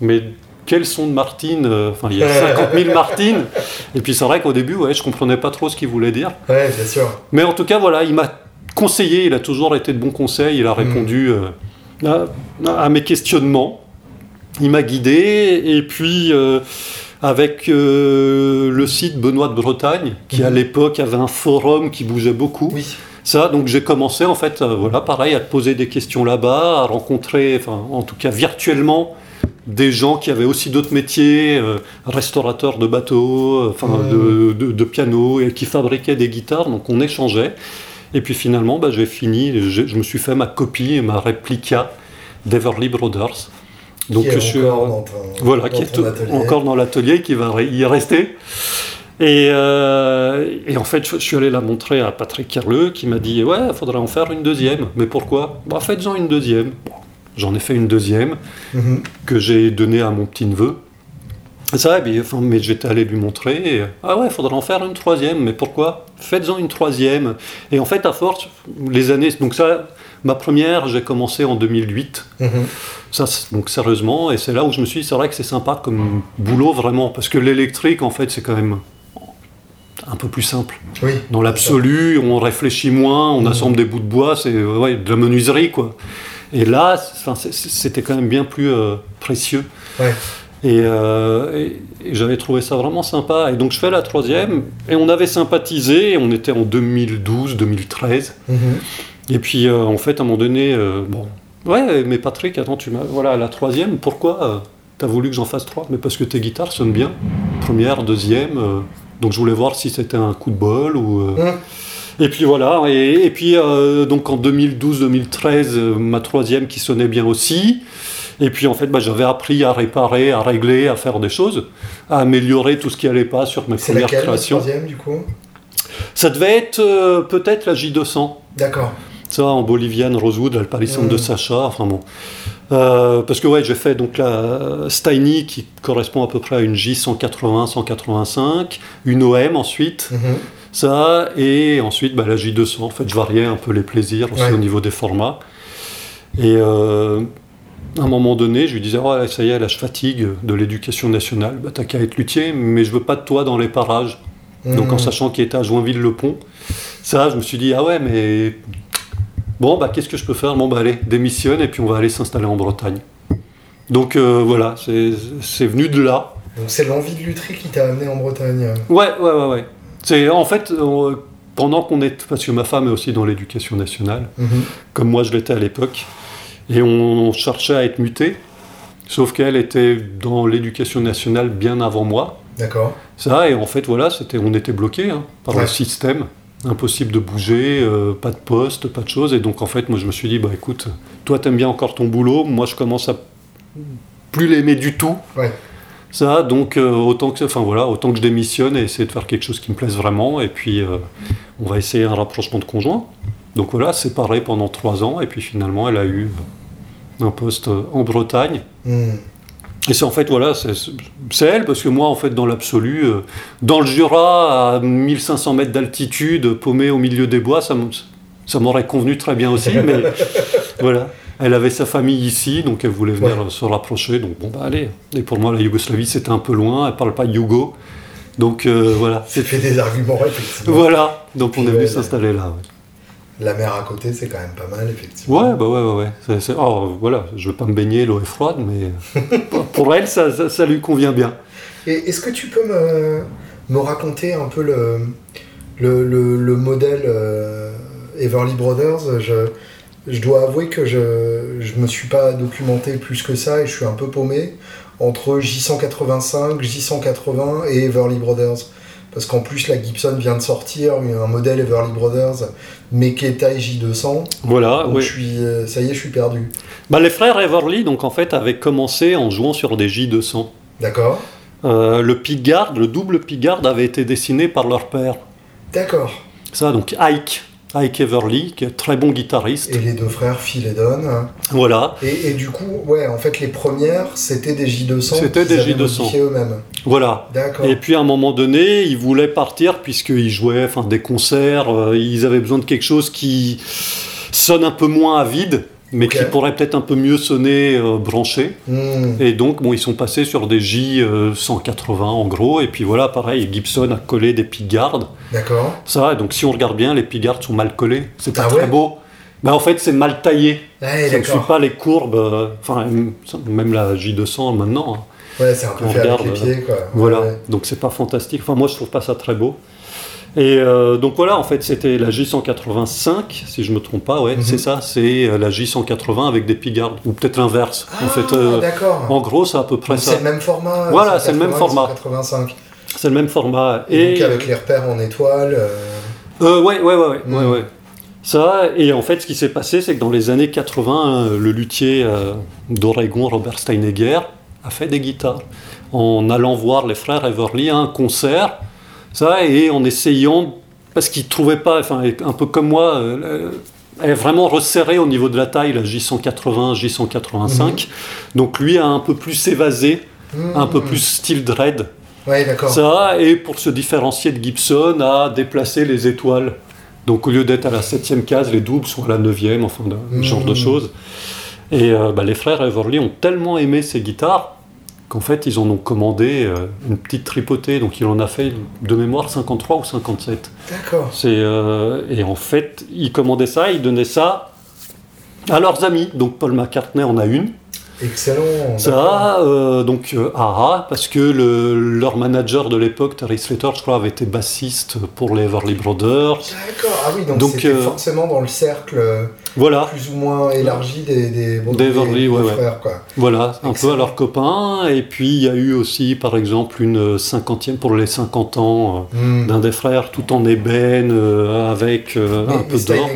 Mais quel son de Martine Euh, Enfin, il y a 50 000 Martines. Et puis c'est vrai qu'au début, ouais, je comprenais pas trop ce qu'il voulait dire. Ouais, bien sûr. Mais en tout cas, voilà, il m'a conseillé, il a toujours été de bons conseils, il a répondu euh, à, à mes questionnements, il m'a guidé, et puis euh, avec euh, le site Benoît de Bretagne, qui à Mhm. l'époque avait un forum qui bougeait beaucoup, Oui. ça, donc j'ai commencé en fait, euh, voilà, pareil, à te poser des questions là-bas, à rencontrer, enfin, en tout cas virtuellement, des gens qui avaient aussi d'autres métiers, restaurateurs de bateaux, enfin, Mhm. de, de, de pianos, et qui fabriquaient des guitares, donc on échangeait. Et puis finalement, bah, j'ai fini, je, me suis fait ma copie, ma réplica d'Everly Brothers. Donc qui est je suis encore dans ton, voilà, dans qui est atelier. encore dans l'atelier, qui va y rester. Et, euh, et en fait, je, suis allé la montrer à Patrick Carleux, qui m'a dit Ouais, il faudrait en faire une deuxième. Mais pourquoi? Bah, Faites-en une deuxième. J'en ai fait une deuxième, Mhm. que j'ai donnée à mon petit-neveu. Et Ça, enfin, mais j'étais allé lui montrer. et, ah ouais, il faudrait en faire une troisième. Mais pourquoi? Faites-en une troisième. Et en fait, à force, les années. Donc, ça, ma première, j'ai commencé en 2008. Mhm. Ça, donc sérieusement, et c'est là où je me suis dit, c'est vrai que c'est sympa comme boulot vraiment, parce que l'électrique, en fait, c'est quand même un peu plus simple. Oui. Dans l'absolu, on réfléchit moins, on assemble des bouts de bois, c'est euh, ouais, de la menuiserie, quoi. Et là, c'était quand même bien plus euh, précieux. Ouais. Et, euh, et- et j'avais trouvé ça vraiment sympa. Et donc je fais la troisième, et on avait sympathisé, on était en 2012-2013. Mhm. Et puis, euh, en fait, à un moment donné, bon, ouais, mais Patrick, attends, tu m'as, voilà, la troisième, pourquoi euh, t'as voulu que j'en fasse trois? Mais parce que tes guitares sonnent bien, première, deuxième, euh, donc je voulais voir si c'était un coup de bol ou. euh, Mhm. Et puis voilà, et, et puis euh, donc en 2012-2013, euh, ma troisième qui sonnait bien aussi. Et puis en fait, bah, j'avais appris à réparer, à régler, à faire des choses, à améliorer tout ce qui allait pas sur mes premières laquelle, la créations. troisième, du coup? Ça devait être euh, peut-être la J200. D'accord. Ça, en boliviane, Rosewood, l'Alparissante Mm. de Sacha, enfin bon. Euh, parce que ouais, j'ai fait donc la Steiny qui correspond à peu près à une J180-185, une OM ensuite, Mhm. ça, et ensuite bah, la J200. En fait, je variais un peu les plaisirs aussi Ouais. au niveau des formats. Et euh, à un moment donné, je lui disais, ouais, ça y est, là, je fatigue de l'éducation nationale. Bah, t'as qu'à être luthier, mais je veux pas de toi dans les parages. Donc en Mhm. sachant qu'il était à Joinville-le-Pont, ça, je me suis dit, ah ouais, mais bon, bah qu'est-ce que je peux faire? Bon, bah allez, démissionne et puis on va aller s'installer en Bretagne. Donc euh, voilà, c'est venu de là. Donc c'est l'envie de lutherie qui t'a amené en Bretagne. Ouais, ouais, ouais, ouais. C'est en fait, pendant qu'on est. Parce que ma femme est aussi dans l'éducation nationale, Mhm. comme moi je l'étais à l'époque, et on cherchait à être muté, sauf qu'elle était dans l'éducation nationale bien avant moi. D'accord. Ça, et en fait, voilà, c'était, on était bloqué hein, par Ouais. le système. Impossible de bouger, euh, pas de poste, pas de choses. Et donc, en fait, moi, je me suis dit, bah écoute, toi, t'aimes bien encore ton boulot. Moi, je commence à plus l'aimer du tout. Ouais. Ça, donc, euh, autant, que, enfin, voilà, autant que je démissionne et essayer de faire quelque chose qui me plaise vraiment. Et puis, euh, on va essayer un rapprochement de conjoint. Donc, voilà, séparé pendant trois ans. Et puis, finalement, elle a eu un poste en Bretagne. Hmm. Et c'est en fait, voilà, c'est c'est elle, parce que moi, en fait, dans l'absolu, euh, dans le Jura, à 1500 mètres d'altitude, paumé au milieu des bois, ça, m'aurait convenu très bien aussi, mais voilà. Elle avait sa famille ici, donc elle voulait venir Ouais. se rapprocher, donc bon, bah allez. Et pour moi, la Yougoslavie, c'était un peu loin, elle parle pas yougo, donc euh, voilà. Ça fait des arguments, effectivement. Voilà, donc on est venu s'installer là. ouais. La mer à côté, c'est quand même pas mal, effectivement. Ouais, bah ouais, ouais, ouais. C'est- oh, voilà, je veux pas me baigner, l'eau est froide, mais pour elle, ça, ça, ça lui convient bien. Et est-ce que tu peux me, me raconter un peu le, le, le, le modèle euh, Everly Brothers? Je, je dois avouer que je ne me suis pas documenté plus que ça et je suis un peu paumé entre J185, J180 et Everly Brothers. Parce qu'en plus, la Gibson vient de sortir un modèle Everly Brothers, mais qui est taille J200. Voilà, Donc oui. je suis, euh, ça y est, je suis perdu. Bah, les frères Everly, donc en fait, avaient commencé en jouant sur des J200. D'accord Euh, le pickguard, le double pickguard avait été dessiné par leur père. D'accord. Ça, donc Ike, Ike Everly, qui est un très bon guitariste. Et les deux frères, Phil et Don. Voilà, Et, et du coup, ouais, en fait, les premières, c'était des J200. C'était des avaient J200. modifiées eux-mêmes. voilà. D'accord. Et puis à un moment donné, ils voulaient partir puisqu'ils jouaient enfin, des concerts, euh, ils avaient besoin de quelque chose qui sonne un peu moins à vide, mais qui pourrait peut-être un peu mieux sonner euh, branché. Hmm, Et donc, bon, ils sont passés sur des J euh, 180 en gros, et puis voilà, pareil, Gibson a collé des pickguards. D'accord. Ça, donc si on regarde bien, les pickguards sont mal collés, c'est pas Ah très ouais beau. Ben, en fait, c'est mal taillé. Ça ne suit pas les courbes, euh, enfin, même la J200 maintenant. hein. Ouais, c'est un peu on fait avec regarde, les pieds, quoi. Voilà, Ouais. donc c'est pas fantastique. Enfin, moi, je trouve pas ça très beau. Et euh, donc voilà, en fait, c'était la J185, si je me trompe pas, ouais, Mhm. c'est ça, c'est euh, la J180 avec des pickguards, ou peut-être l'inverse. Ah, en fait, euh, d'accord. en gros, c'est à peu près Donc ça. C'est le même format. Voilà, c'est le même 180, format. 185. C'est le même format. Et, donc avec les repères en étoile. euh, ouais, ouais, ouais, ouais, Mm. ouais, ouais. Ça, et en fait, ce qui s'est passé, c'est que dans les années 80, euh, le luthier d'Oregon, Robert Steinegger, a fait des guitares. En allant voir les frères Everly à un concert, ça, et en essayant, parce qu'il trouvait pas, enfin, un peu comme moi, euh, elle est vraiment resserrée au niveau de la taille, la J180, J185. Donc lui a un peu plus évasé, hmm. un peu plus style dread. Ouais, d'accord. Ça, et pour se différencier de Gibson, a déplacé les étoiles. Donc au lieu d'être à la septième case, les doubles sont à la neuvième, enfin, ce genre de choses. Et euh, bah, les frères Everly ont tellement aimé ces guitares qu'en fait, ils en ont commandé euh, une petite tripotée. Donc il en a fait, de mémoire, 53 ou 57. D'accord. C'est, euh, et en fait, ils commandaient ça, ils donnaient ça à leurs amis. Donc Paul McCartney en a une. Excellent. Ça, euh, donc euh, AA, parce que le- leur manager de l'époque, Terry Slater, je crois, avait été bassiste pour les Everly Brothers. D'accord. Ah oui, donc Donc, c'était euh, forcément dans le cercle Voilà, plus ou moins élargi des, des, ouais. frères, quoi. voilà, un peu à leurs copains. Et puis il y a eu aussi, par exemple, une cinquantième pour les 50 ans euh, Hmm. d'un des frères, tout en ébène, euh, avec euh, Mais, un mais peu d'or.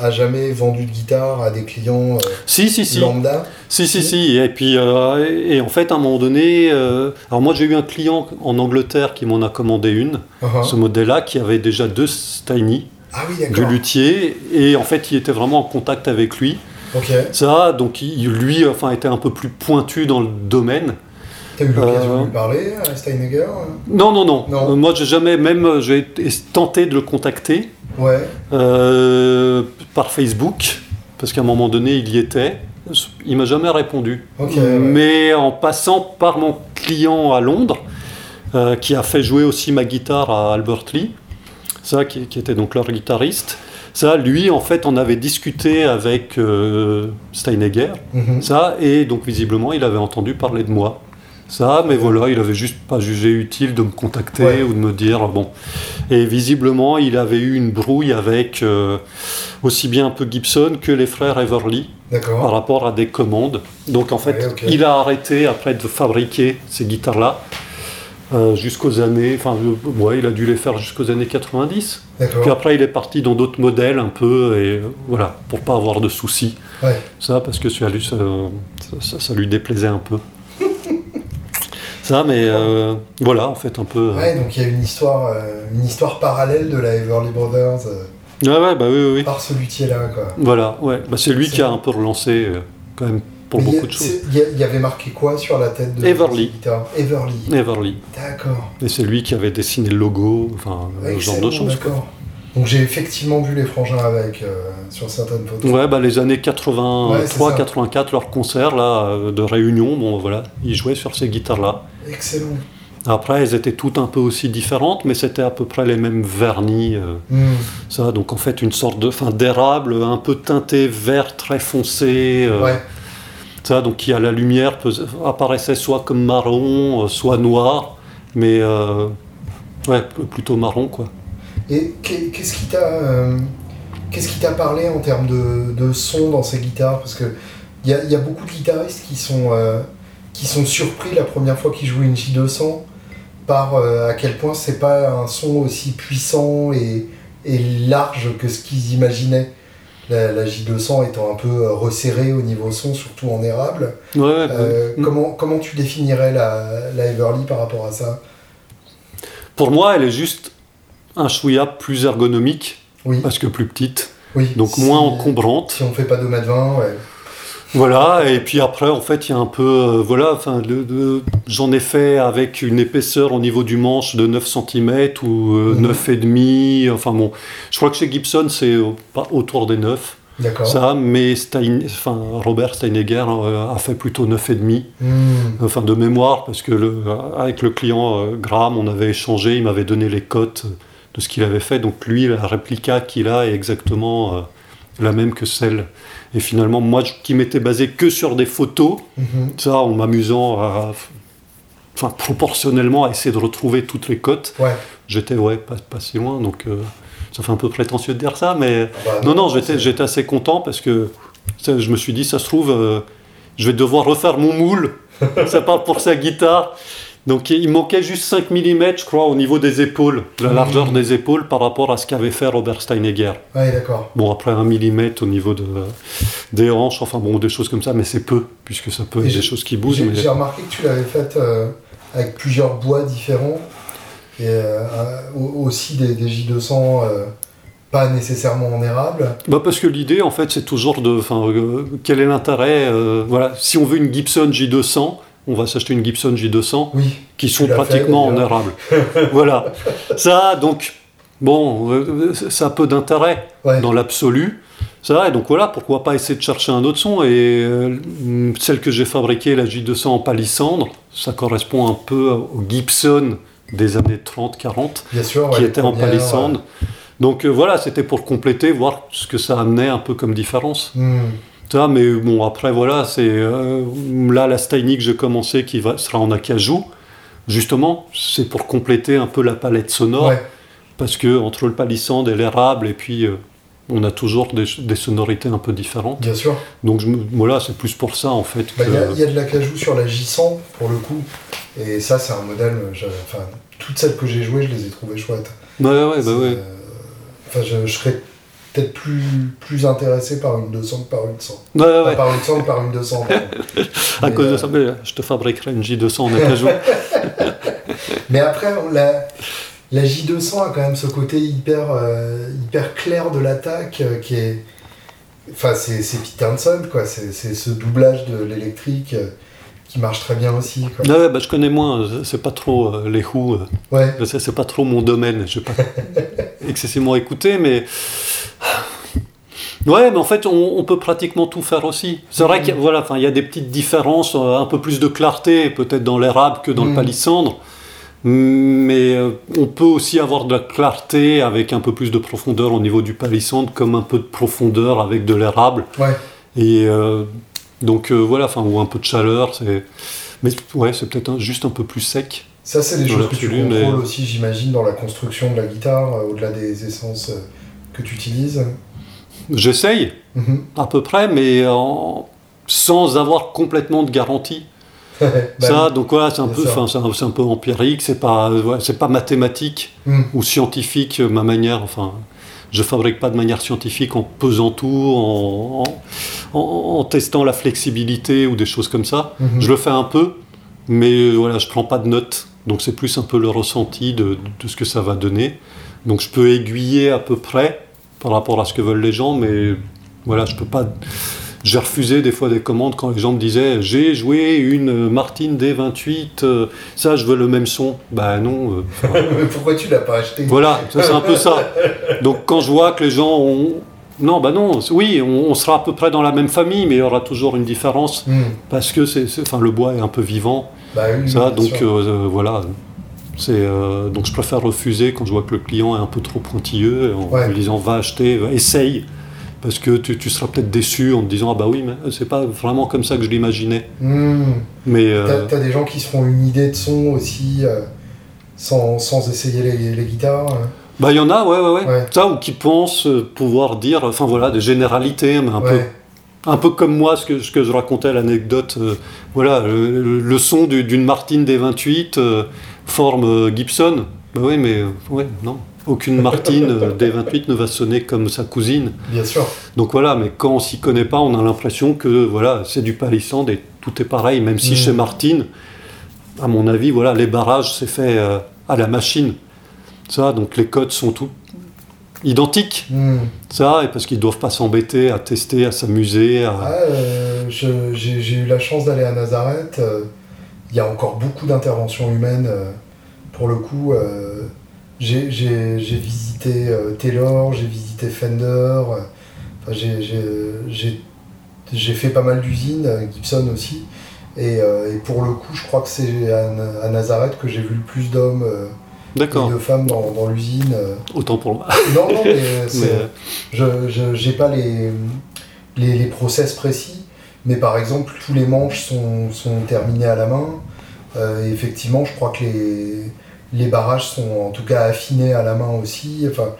A, a jamais vendu de guitare à des clients euh, Si, si, si. lambda? Si, si, si. Et puis, et, et en fait, à un moment donné, alors moi j'ai eu un client en Angleterre qui m'en a commandé une, Uh-huh. ce modèle-là, qui avait déjà deux Steiny. Ah oui, du luthier et en fait il était vraiment en contact avec lui Ok. ça donc il- lui enfin était un peu plus pointu dans le domaine T'as eu l'occasion Euh, de lui parler à Steinegger euh non non non, Non. Euh, moi j'ai jamais même euh, j'ai tenté de le contacter Ouais. euh, par Facebook parce qu'à un moment donné il y était il m'a jamais répondu ouais. mais en passant par mon client à Londres euh, qui a fait jouer aussi ma guitare à Albert Lee ça qui, qui était donc leur guitariste. Ça lui en fait on avait discuté avec euh, Steinegger. Mhm. ça et donc visiblement il avait entendu parler de moi. Ça mais voilà il avait juste pas jugé utile de me contacter Ouais. ou de me dire bon. Et visiblement il avait eu une brouille avec euh, aussi bien un peu Gibson que les frères Everly par rapport à des commandes. Donc en fait, Ouais, il a arrêté après de fabriquer ces guitares-là euh, jusqu'aux années, enfin, euh, ouais, il a dû les faire jusqu'aux années 90. Puis après, il est parti dans d'autres modèles un peu, et euh, voilà, pour pas avoir de soucis. Ouais. Ça, parce que ça, lui- ça, ça- lui déplaisait un peu. ça, mais euh, voilà, en fait, un peu. euh, Ouais, donc il y a une histoire, une histoire parallèle de la Everly Brothers euh, Ouais, bah oui, oui, oui. par ce luthier-là, quoi. Voilà, ouais. Bah, c'est lui qui a un peu relancé quand même pour Mais a- beaucoup de choses. Il y, avait marqué quoi sur la tête de Everly. Everly. Everly. D'accord. Et c'est lui qui avait dessiné le logo, enfin, ce genre de choses. D'accord. Donc j'ai effectivement vu les frangins avec euh, sur certaines photos. Ouais, bah, les années Ouais, c'est 83, ça. 84, leur concert là, euh, de réunion, bon voilà, ils jouaient sur ces guitares-là. Excellent. Après, elles étaient toutes un peu aussi différentes, mais c'était à peu près les mêmes vernis. euh, Hmm. ça, donc en fait, une sorte de, d'érable un peu teinté vert très foncé. euh, Ouais. Ça, donc qui à la lumière apparaissait soit comme marron, euh, soit noir, mais euh, plutôt marron quoi. Et qu'est- qu'est-ce qui t'a euh, qu'est-ce qui t'a parlé en termes de, son dans ces guitares? Parce que il y a, beaucoup de guitaristes qui sont surpris la première fois qu'ils jouent une J200 par à quel point c'est pas un son aussi puissant et large que ce qu'ils imaginaient. La, la J200 étant un peu euh, resserrée au niveau son, surtout en érable. Ouais, ouais, Euh, Mm. comment, comment tu définirais la, la Everly par rapport à ça? Pour moi, elle est juste un chouïa plus ergonomique Oui, parce que plus petite, oui. donc moins encombrante. Si on fait pas 2m20, ouais. Voilà, et puis après, en fait, il y a un peu. euh, voilà, enfin, j'en ai fait avec une épaisseur au niveau du manche de 9 cm ou euh, Mhm. 9,5. Enfin bon, je crois que chez Gibson, c'est pas autour des 9. D'accord. Ça, mais Stein, enfin, Robert Steinegger euh, a fait plutôt 9,5. Hmm. Enfin, de mémoire, parce que le, avec le client euh, Graham, on avait échangé, il m'avait donné les cotes de ce qu'il avait fait. Donc lui, la réplica qu'il a est exactement la même que celle. Et finalement, moi je- qui m'étais basé que sur des photos, Mhm. ça en m'amusant à, enfin, proportionnellement à essayer de retrouver toutes les cotes, Ouais. j'étais ouais, pas, pas si loin. Donc euh, ça fait un peu prétentieux de dire ça, mais Ah bah non, non, j'étais, assez content parce que ça, je me suis dit, ça se trouve, euh, je vais devoir refaire mon moule. ça part pour sa guitare. Donc il manquait juste 5 mm, je crois, au niveau des épaules, la largeur des épaules par rapport à ce qu'avait fait Robert Steinegger. Ouais, d'accord. Bon, après 1 mm au niveau de, des hanches, enfin bon, des choses comme ça, mais c'est peu, puisque ça peut être des choses qui bougent. J'ai mais- remarqué que tu l'avais faite euh, avec plusieurs bois différents et euh, au- aussi des, des J200 euh, pas nécessairement en érable. Bah parce que l'idée, en fait, c'est toujours de. Euh, quel est l'intérêt euh, Voilà, si on veut une Gibson J200, on va s'acheter une Gibson J200 Oui. qui sont l'as fait, pratiquement en voilà. Ça, donc, bon, euh, ça a peu d'intérêt Ouais. dans l'absolu. Ça, et donc voilà, pourquoi pas essayer de chercher un autre son. Et euh, celle que j'ai fabriquée, la J200 en palissandre, ça correspond un peu au Gibson des années 30-40 Bien sûr. qui était en palissandre. Donc euh, voilà, c'était pour compléter, voir ce que ça amenait un peu comme différence. euh, hmm. Ça, mais bon, après voilà, c'est euh, là la Steiny que j'ai commencé qui va, sera en acajou. Justement, c'est pour compléter un peu la palette sonore, Ouais. parce que entre le palissandre et l'érable, et puis euh, on a toujours des, des sonorités un peu différentes. Bien sûr. Donc je voilà, c'est plus pour ça en fait. Bah, Il y, a- il y a de l'acajou sur la J100 pour le coup. Et ça, c'est un modèle. Enfin, toutes celles que j'ai jouées, je les ai trouvées chouettes. Ouais, ouais, bah ouais. euh, je serais peut-être plus, plus intéressé par une 200 que par une 100. Ouais, ouais, ouais. par une 100 que par une 200. pardon. À cause de euh, ça, mais je te fabriquerai une J200 en acajou. Mais après, la, la J200 a quand même ce côté hyper, euh, hyper clair de l'attaque euh, qui est. Enfin, c'est Pete Townsend, quoi. C'est c'est ce doublage de l'électrique euh, qui marche très bien aussi, quoi. Ouais, bah, je connais moins, c'est pas trop euh, les Who. euh, Ouais, c'est pas trop mon domaine. Je pas excessivement écouté, mais. Ouais, mais en fait, on, on peut pratiquement tout faire aussi. C'est vrai qu'il y a- voilà, y a des petites différences, euh, un peu plus de clarté, peut-être dans l'érable que dans le Mm. palissandre. Mais euh, on peut aussi avoir de la clarté avec un peu plus de profondeur au niveau du palissandre, comme un peu de profondeur avec de l'érable. ouais. Et euh, donc euh, voilà, enfin, ou un peu de chaleur. C'est... Mais ouais, c'est peut-être juste un peu plus sec. Ça, c'est des choses que tu contrôles mais- aussi, j'imagine, dans la construction de la guitare, euh, au-delà des essences euh, que tu utilises. J'essaye. Mhm. à peu près, mais en- sans avoir complètement de garantie. Bah ça, oui. donc voilà, c'est un peu, c'est un, peu empirique, c'est pas, ouais, c'est pas mathématique Mhm. ou scientifique ma manière. Enfin, je fabrique pas de manière scientifique en pesant tout, en, en- testant la flexibilité ou des choses comme ça. Mhm. Je le fais un peu, mais euh, voilà, je prends pas de notes. Donc c'est plus un peu le ressenti de, de ce que ça va donner. Donc je peux aiguiller à peu près par rapport à ce que veulent les gens, mais voilà, je peux pas. J'ai refusé des fois des commandes quand les gens me disaient j'ai joué une Martin D28, euh, ça je veux le même son. Bah non. euh, Mais Pourquoi tu l'as pas acheté? Voilà, ça, c'est un peu ça. Donc quand je vois que les gens ont. Non, bah non, oui, on, on sera à peu près dans la même famille, mais il y aura toujours une différence Hmm. parce que c'est, enfin, le bois est un peu vivant. Bah oui, Ça, bien donc euh, voilà. C'est, euh, donc je préfère refuser quand je vois que le client est un peu trop pointilleux en Ouais. lui disant va acheter, essaye. Parce que tu, tu seras peut-être déçu en te disant ah bah oui mais c'est pas vraiment comme ça que je l'imaginais. Hmm. Mais T'as euh, t'as des gens qui se font une idée de son aussi euh, sans, sans essayer les, les guitares. hein. bah il y en a ouais ouais ouais. Ouais. Ça ou qui pensent euh, pouvoir dire enfin voilà des généralités mais un peu un peu comme moi ce que, ce que je racontais l'anecdote euh, voilà le, son du- d'une Martin D28 euh, forme euh, Gibson. Bah oui mais euh, ouais non aucune Martin euh, D28 ne va sonner comme sa cousine. Bien sûr. Donc voilà, mais quand on s'y connaît pas, on a l'impression que voilà, c'est du palissandre et tout est pareil. Même si Mm. chez Martin, à mon avis, voilà, les barrages c'est fait euh, à la machine. Ça, donc les codes sont tous identiques. Hmm. Ça, et parce qu'ils doivent pas s'embêter à tester, à s'amuser. À... Ah, euh, J'ai eu la chance d'aller à Nazareth. euh, Il y a encore beaucoup d'interventions humaines. pour le coup, j'ai visité euh, Taylor, j'ai visité Fender. euh, enfin, j'ai- fait pas mal d'usines, euh, Gibson aussi. Et, euh, et pour le coup, je crois que c'est à, Na- à Nazareth que j'ai vu le plus d'hommes et de femmes dans, dans l'usine. autant pour moi. Non, non, mais Mais, je j'ai pas les, les, les process précis, mais par exemple, tous les manches sont, sont terminés à la main. Et effectivement, je crois que les, les barrages sont en tout cas affinés à la main aussi. Enfin,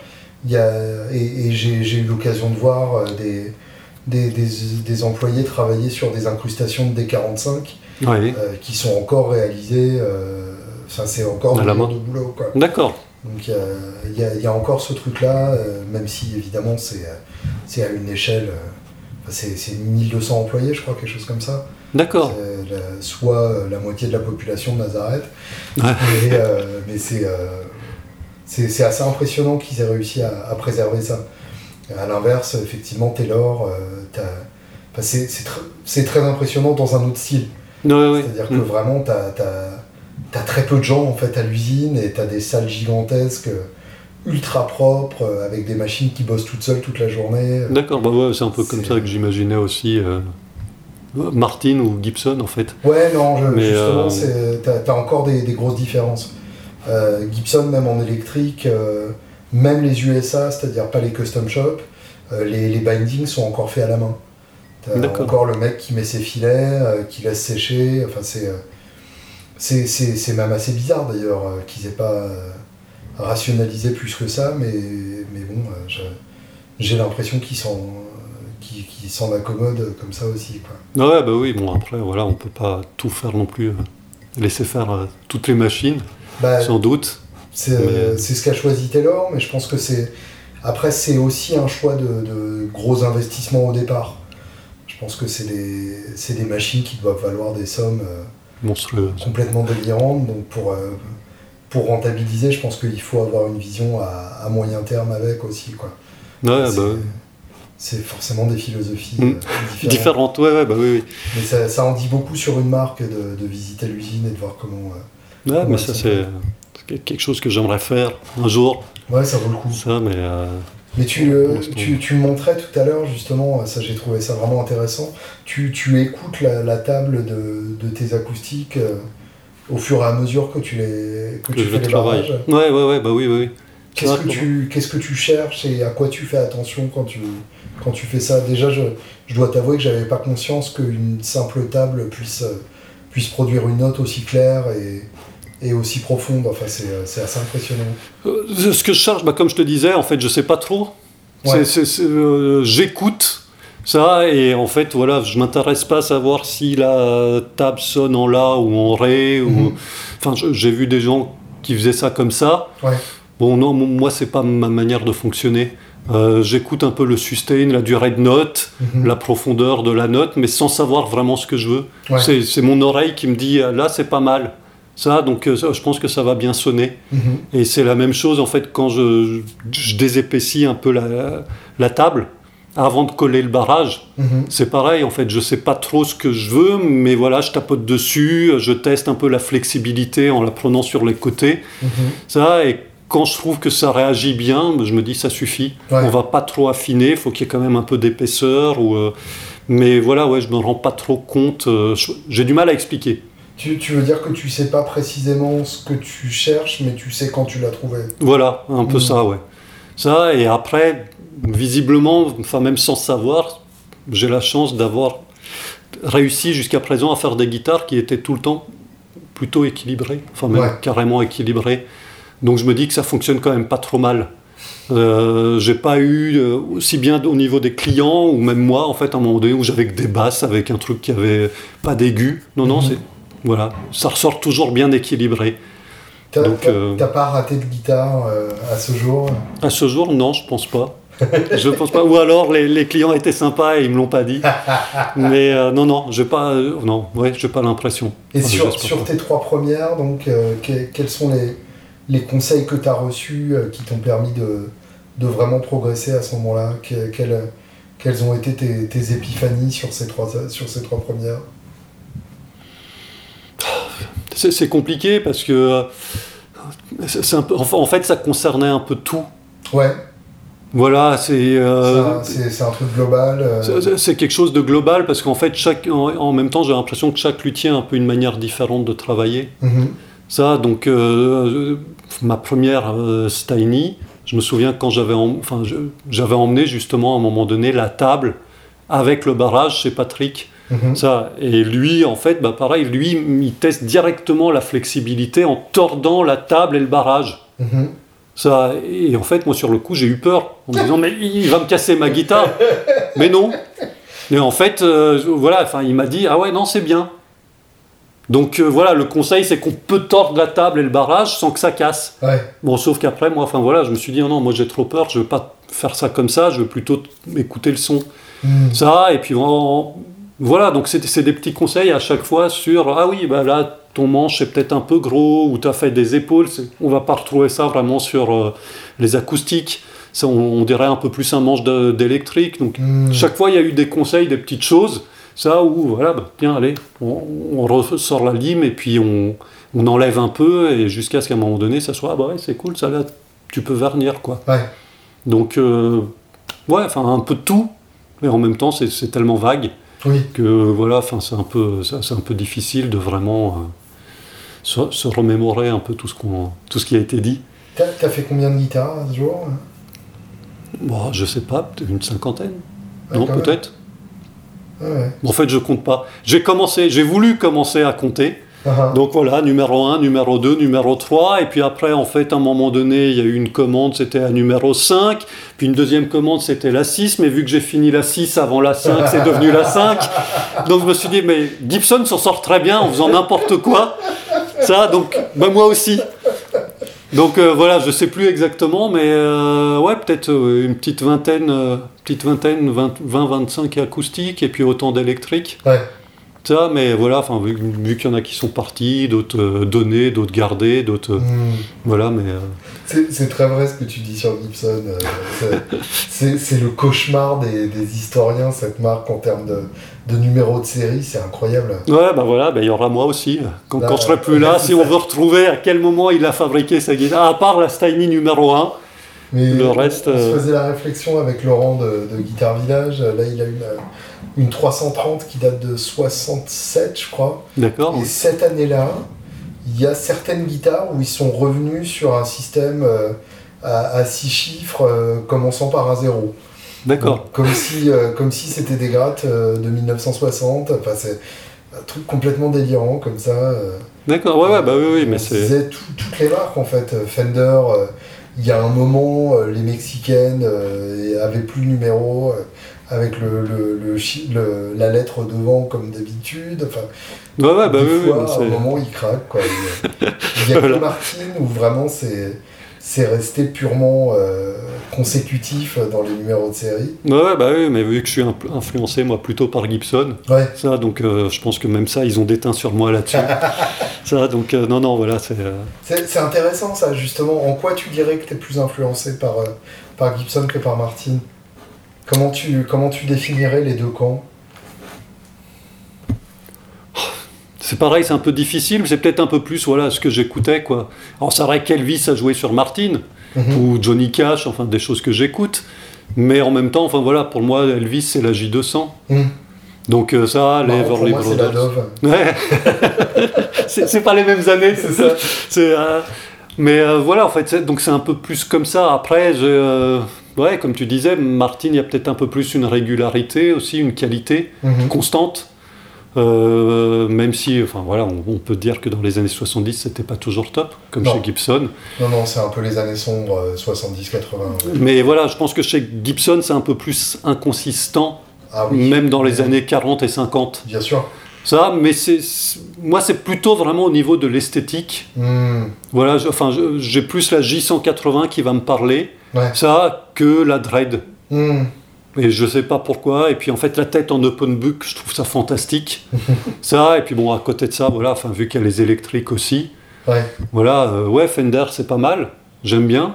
y a, et et j'ai eu l'occasion de voir euh, des, des, des, des employés travailler sur des incrustations de D45 ouais. euh, qui sont encore réalisées. euh, Enfin, c'est encore À la main. de boulot. D'accord. Donc il y y, a- il y a encore ce truc-là, même si évidemment c'est à une échelle, c'est 1200 employés, je crois, quelque chose comme ça. D'accord. C'est la- soit euh, la moitié de la population de Nazareth. Ouais. Euh, mais c'est euh, assez impressionnant qu'ils aient réussi à, à préserver ça. À l'inverse, effectivement, Taylor, euh, enfin, c'est c'est tr- c'est très impressionnant dans un autre style. Ouais, ouais. C'est-à-dire que Mm. vraiment, tu as, très peu de gens en fait à l'usine et tu as des salles gigantesques, euh, ultra propres, euh, avec des machines qui bossent toutes seules toute la journée. D'accord, bah ouais, c'est un peu comme ça que j'imaginais aussi euh, Martin ou Gibson en fait. Ouais, non, je- Mais, justement, euh, t'as as encore des, des grosses différences. Euh, Gibson, même en électrique, euh, même les USA, c'est-à-dire pas les custom shops, les, les bindings sont encore faits à la main. T'as encore le mec qui met ses filets, qui laisse sécher. Enfin, c'est même assez bizarre d'ailleurs qu'ils aient pas rationalisé plus que ça, mais, mais bon, j'ai l'impression qu'ils s'en qu'ils s'en accommodent comme ça aussi. Quoi. Ouais, bah oui, bon après, voilà, on peut pas tout faire non plus, euh, laisser faire euh, toutes les machines, Bah, sans doute. C'est euh, Mais- c'est ce qu'a choisi Taylor, mais je pense que c'est. Après, c'est aussi un choix de, de gros investissements au départ. Je pense que c'est des, des machines qui doivent valoir des sommes complètement délirantes. Donc, pour, pour rentabiliser, je pense qu'il faut avoir une vision à, à moyen terme avec aussi. Quoi. Ouais, bah. C'est forcément des philosophies Mm. euh, différentes. Différentes, ouais, ouais, bah oui, oui. Mais ça, ça en dit beaucoup sur une marque de, de visiter l'usine et de voir comment. euh, Ouais, mais ça, c'est quelque chose que j'aimerais faire un jour, Ouais, ça vaut le coup. ça, mais. euh, Mais tu, euh, tu, tu me montrais tout à l'heure, justement, ça j'ai trouvé ça vraiment intéressant. Tu, tu écoutes la, la table de, de tes acoustiques euh, au fur et à mesure que tu, les, que que tu je fais le les barrages? Ouais, ouais, ouais, bah oui, oui. oui. Qu'est-ce que, tu, qu'est-ce que tu cherches et à quoi tu fais attention quand tu, quand tu fais ça Déjà, je, je dois t'avouer que j'avais pas conscience qu'une simple table puisse, euh, puisse produire une note aussi claire et, et aussi profonde. Enfin, c'est, euh, assez impressionnant. Euh, Ce que je cherche, bah, comme je te disais, en fait, je sais pas trop. Ouais. Euh, J'écoute ça et en fait, voilà, je m'intéresse pas à savoir si la table sonne en la ou en ré. Ou... Mhm. Enfin, j'ai vu des gens qui faisaient ça comme ça. Ouais. Bon, non, moi, c'est pas ma manière de fonctionner. Euh, J'écoute un peu le sustain, la durée de note, Mhm. la profondeur de la note, mais sans savoir vraiment ce que je veux. Ouais. C'est- mon oreille qui me dit ah, là, c'est pas mal. Ça, donc euh, je pense que ça va bien sonner. Mhm. Et c'est la même chose en fait quand je, je désépaissis un peu la, la table. avant de coller le barrage. Mhm. C'est pareil, en fait, je sais pas trop ce que je veux, mais voilà, je tapote dessus, je teste un peu la flexibilité en la prenant sur les côtés. Ça, et quand je trouve que ça réagit bien, je me dis ça suffit. Ouais. On va pas trop affiner, il faut qu'il y ait quand même un peu d'épaisseur. Ou, euh, mais voilà, ouais, je me rends pas trop compte. euh, J'ai du mal à expliquer. Tu, tu veux dire que tu sais pas précisément ce que tu cherches, mais tu sais quand tu l'as trouvé? Voilà, un peu Mhm. ça, ouais. Ça, et après, visiblement, enfin même sans savoir, j'ai la chance d'avoir réussi jusqu'à présent à faire des guitares qui étaient tout le temps plutôt équilibrées, enfin même Ouais. carrément équilibrées. Donc je me dis que ça fonctionne quand même pas trop mal. Euh, j'ai pas eu euh, aussi bien au niveau des clients ou même moi en fait à un moment donné où j'avais que des basses avec un truc qui avait pas d'aigu. Non non Mhm. c'est voilà ça ressort toujours bien équilibré. T'as Donc, t'as- euh, pas raté de guitare euh, à ce jour? À ce jour, non, je pense pas. je pense pas. Ou alors les, les clients étaient sympas et ils me l'ont pas dit. Mais euh, non, non, j'ai pas, euh, non, ouais, j'ai pas l'impression. Et Enfin, sur, sur tes trois premières, donc, euh, que- quels sont les, les conseils que tu as reçus euh, qui t'ont permis de, de vraiment progresser à ce moment-là Que- quelles, quelles ont été tes, tes épiphanies sur ces trois, sur ces trois premières? C'est compliqué parce que euh, un peu, en fait, ça concernait un peu tout. Ouais, Voilà, c'est. euh, c'est un- truc global. euh, c'est- quelque chose de global parce qu'en fait, chaque, en, en même temps, j'ai l'impression que chaque luthier a un peu une manière différente de travailler. mhm, Ça, donc, euh, ma première euh, Steiny, je me souviens quand j'avais enfin, je- j'avais emmené justement à un moment donné la table avec le barrage chez Patrick. mhm. Ça, et lui, en fait, bah, pareil, lui, il teste directement la flexibilité en tordant la table et le barrage. Mhm. Ça, et en fait, moi, sur le coup, j'ai eu peur en me disant, mais il va me casser ma guitare. mais non. Mais en fait, euh, voilà, enfin, il m'a dit, ah ouais, non, c'est bien. Donc euh, voilà, le conseil, c'est qu'on peut tordre la table et le barrage sans que ça casse. Ouais, Bon, sauf qu'après, moi, enfin voilà, je me suis dit, oh non, moi j'ai trop peur, je veux pas faire ça comme ça, je veux plutôt écouter le son. mhm. Ça, et puis en- voilà, donc c'est des petits conseils à chaque fois sur, ah oui, bah là, ton manche est peut-être un peu gros, ou tu as fait des épaules, on va pas retrouver ça vraiment sur euh, les acoustiques. Ça, on, on dirait un peu plus un manche d'électrique. Donc Mhm. chaque fois, il y a eu des conseils, des petites choses. Ça, où, voilà, bah, tiens, allez, on, on ressort la lime et puis on, on enlève un peu, et jusqu'à ce qu'à un moment donné, ça soit, ah bah ouais, c'est cool, ça là, tu peux vernir, quoi. Ouais. Donc, euh, ouais, enfin, un peu de tout, mais en même temps, c'est tellement vague Oui. que, voilà, enfin, c'est un, peu- un peu difficile de vraiment euh, se, se remémorer un peu tout ce, qu'on, tout ce qui a été dit. T'as t'as fait combien de guitares à ce jour Bon, je sais pas, une cinquantaine Ouais, Non, peut-être ouais. En fait, je compte pas. J'ai commencé, j'ai voulu commencer à compter. Ah ah. Donc voilà, numéro 1, numéro 2, numéro 3, et puis après, en fait, à un moment donné, il y a eu une commande, c'était la numéro 5, puis une deuxième commande, c'était la 6, mais vu que j'ai fini la 6 avant la 5, c'est devenu la 5. Donc je me suis dit, mais Gibson s'en sort très bien en faisant n'importe quoi. Ça, donc, bah, moi aussi. Donc euh, voilà, je sais plus exactement, mais euh, ouais, peut-être euh, une petite vingtaine, euh, petite vingtaine, 20-25 acoustiques, et puis autant d'électriques. Ouais. Ça, mais voilà, enfin, vu, vu qu'il y en a qui sont partis, d'autres donnés, d'autres gardés, d'autres. Mhm. Voilà, mais. C'est très vrai ce que tu dis sur Gibson. c'est- le cauchemar des, des historiens, cette marque, en termes de, de numéros de série. C'est incroyable. Ouais, bah voilà, bah, il y aura moi aussi. Quand, Bah, quand je serai plus là, c'est si on veut retrouver à quel moment il a fabriqué sa guitare, à part la Steiny numéro 1. Mais Le reste, on, se euh, faisait la réflexion avec Laurent de, de Guitar Village. Là, il a une, une 330 qui date de 67, je crois. D'accord Et cette année-là, il y a certaines guitares où ils sont revenus sur un système euh, à, à six chiffres euh, commençant par un zéro. D'accord. Comme si, euh, comme si c'était des grattes euh, de 1960. Enfin, c'est un truc complètement délirant comme ça. euh. D'accord, ouais, ouais, bah oui, oui, mais c'est. tout- toutes les marques en fait. Fender, il y a un moment, les Mexicaines avaient plus le numéro avec le, le- le chi- le- la lettre devant comme d'habitude. Enfin, Ouais, ouais, bah des oui, fois, à un moment, il craque. Quoi. Il y a- il y a que. Martin où vraiment c'est c'est resté purement euh, consécutif dans les numéros de série. Ouais, bah oui, mais vu que je suis influencé, moi, plutôt par Gibson, Ouais. ça, donc euh, je pense que même ça, ils ont déteint sur moi là-dessus. ça, donc, euh, non, non, voilà, c'est. intéressant ça, justement. En quoi tu dirais que tu es plus influencé par, par Gibson que par Martin? Comment tu, comment tu définirais les deux camps? C'est pareil, c'est un peu difficile, mais c'est peut-être un peu plus voilà, ce que j'écoutais. quoi. Alors c'est vrai qu'Elvis a joué sur Martin, Mhm. ou Johnny Cash, enfin des choses que j'écoute. Mais en même temps, enfin voilà, pour moi, Elvis, c'est la J200. Mhm. Donc euh, ça, les Marrant, pour Everly Brothers. Ouais. c'est pas les mêmes années, C'est ça. Euh, mais euh, voilà, en fait, c'est- donc c'est un peu plus comme ça. Après, je, ouais, comme tu disais, Martin, il y a peut-être un peu plus une régularité aussi, une qualité Mhm. constante. Euh, même si, enfin voilà, on, on peut dire que dans les années 70, c'était pas toujours top, comme Non. chez Gibson. Non, non, c'est un peu les années sombres, euh, 70-80. Mais voilà, je pense que chez Gibson, c'est un peu plus inconsistant, Ah oui. même dans les années 40 et 50. Bien sûr. Ça, mais c'est, moi, c'est plutôt vraiment au niveau de l'esthétique. Hmm. Voilà, je- enfin, j'ai plus la J180 qui va me parler, Ouais. ça, que la Dread. Hmm. Et je sais pas pourquoi. Et puis en fait, la tête en open book, je trouve ça fantastique. ça, et puis bon, à côté de ça, voilà, enfin, vu qu'il y a les électriques aussi, Ouais. voilà, euh, ouais, Fender, c'est pas mal, j'aime bien.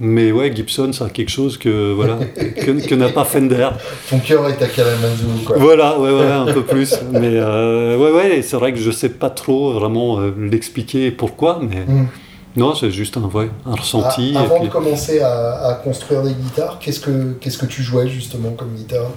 Mais ouais, Gibson, ça a quelque chose que, voilà, que, que n'a pas Fender. Ton cœur est à Kalamazoo, quoi. Voilà, ouais, ouais, un peu plus. Mais euh, ouais, ouais, c'est vrai que je sais pas trop vraiment euh, l'expliquer pourquoi, mais Hmm. Non, c'est juste un, ouais, un ressenti. Ah, et avant puis- de commencer à, à construire des guitares, qu'est-ce que, qu'est-ce que tu jouais justement comme guitare?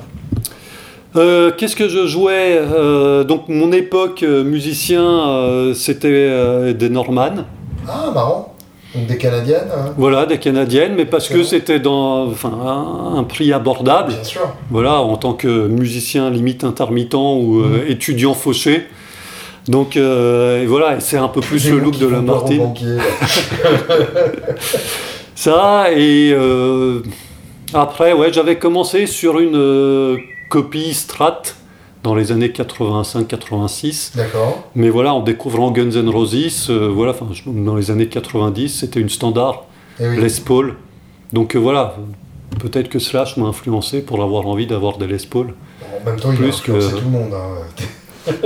Euh, Qu'est-ce que je jouais? Euh, Donc, mon époque euh, musicien, euh, c'était des Norman, Ah, marrant. Donc des Canadiennes, hein. voilà, des Canadiennes, mais parce que c'était dans enfin, un, un prix abordable. bien sûr. Voilà, en tant que musicien limite intermittent ou Mhm. étudiant fauché. Donc, euh, et voilà, c'est un peu plus le look de la Martine. Ça, et euh, après, ouais, j'avais commencé sur une euh, copie Strat dans les années 85-86. D'accord. Mais voilà, en découvrant Guns N' Roses, voilà, dans les années 90, c'était une standard, oui. Les Paul. Donc voilà, peut-être que Slash m'a influencé pour avoir envie d'avoir des Les Paul. En même temps, il a plus influencé que- tout le monde. hein.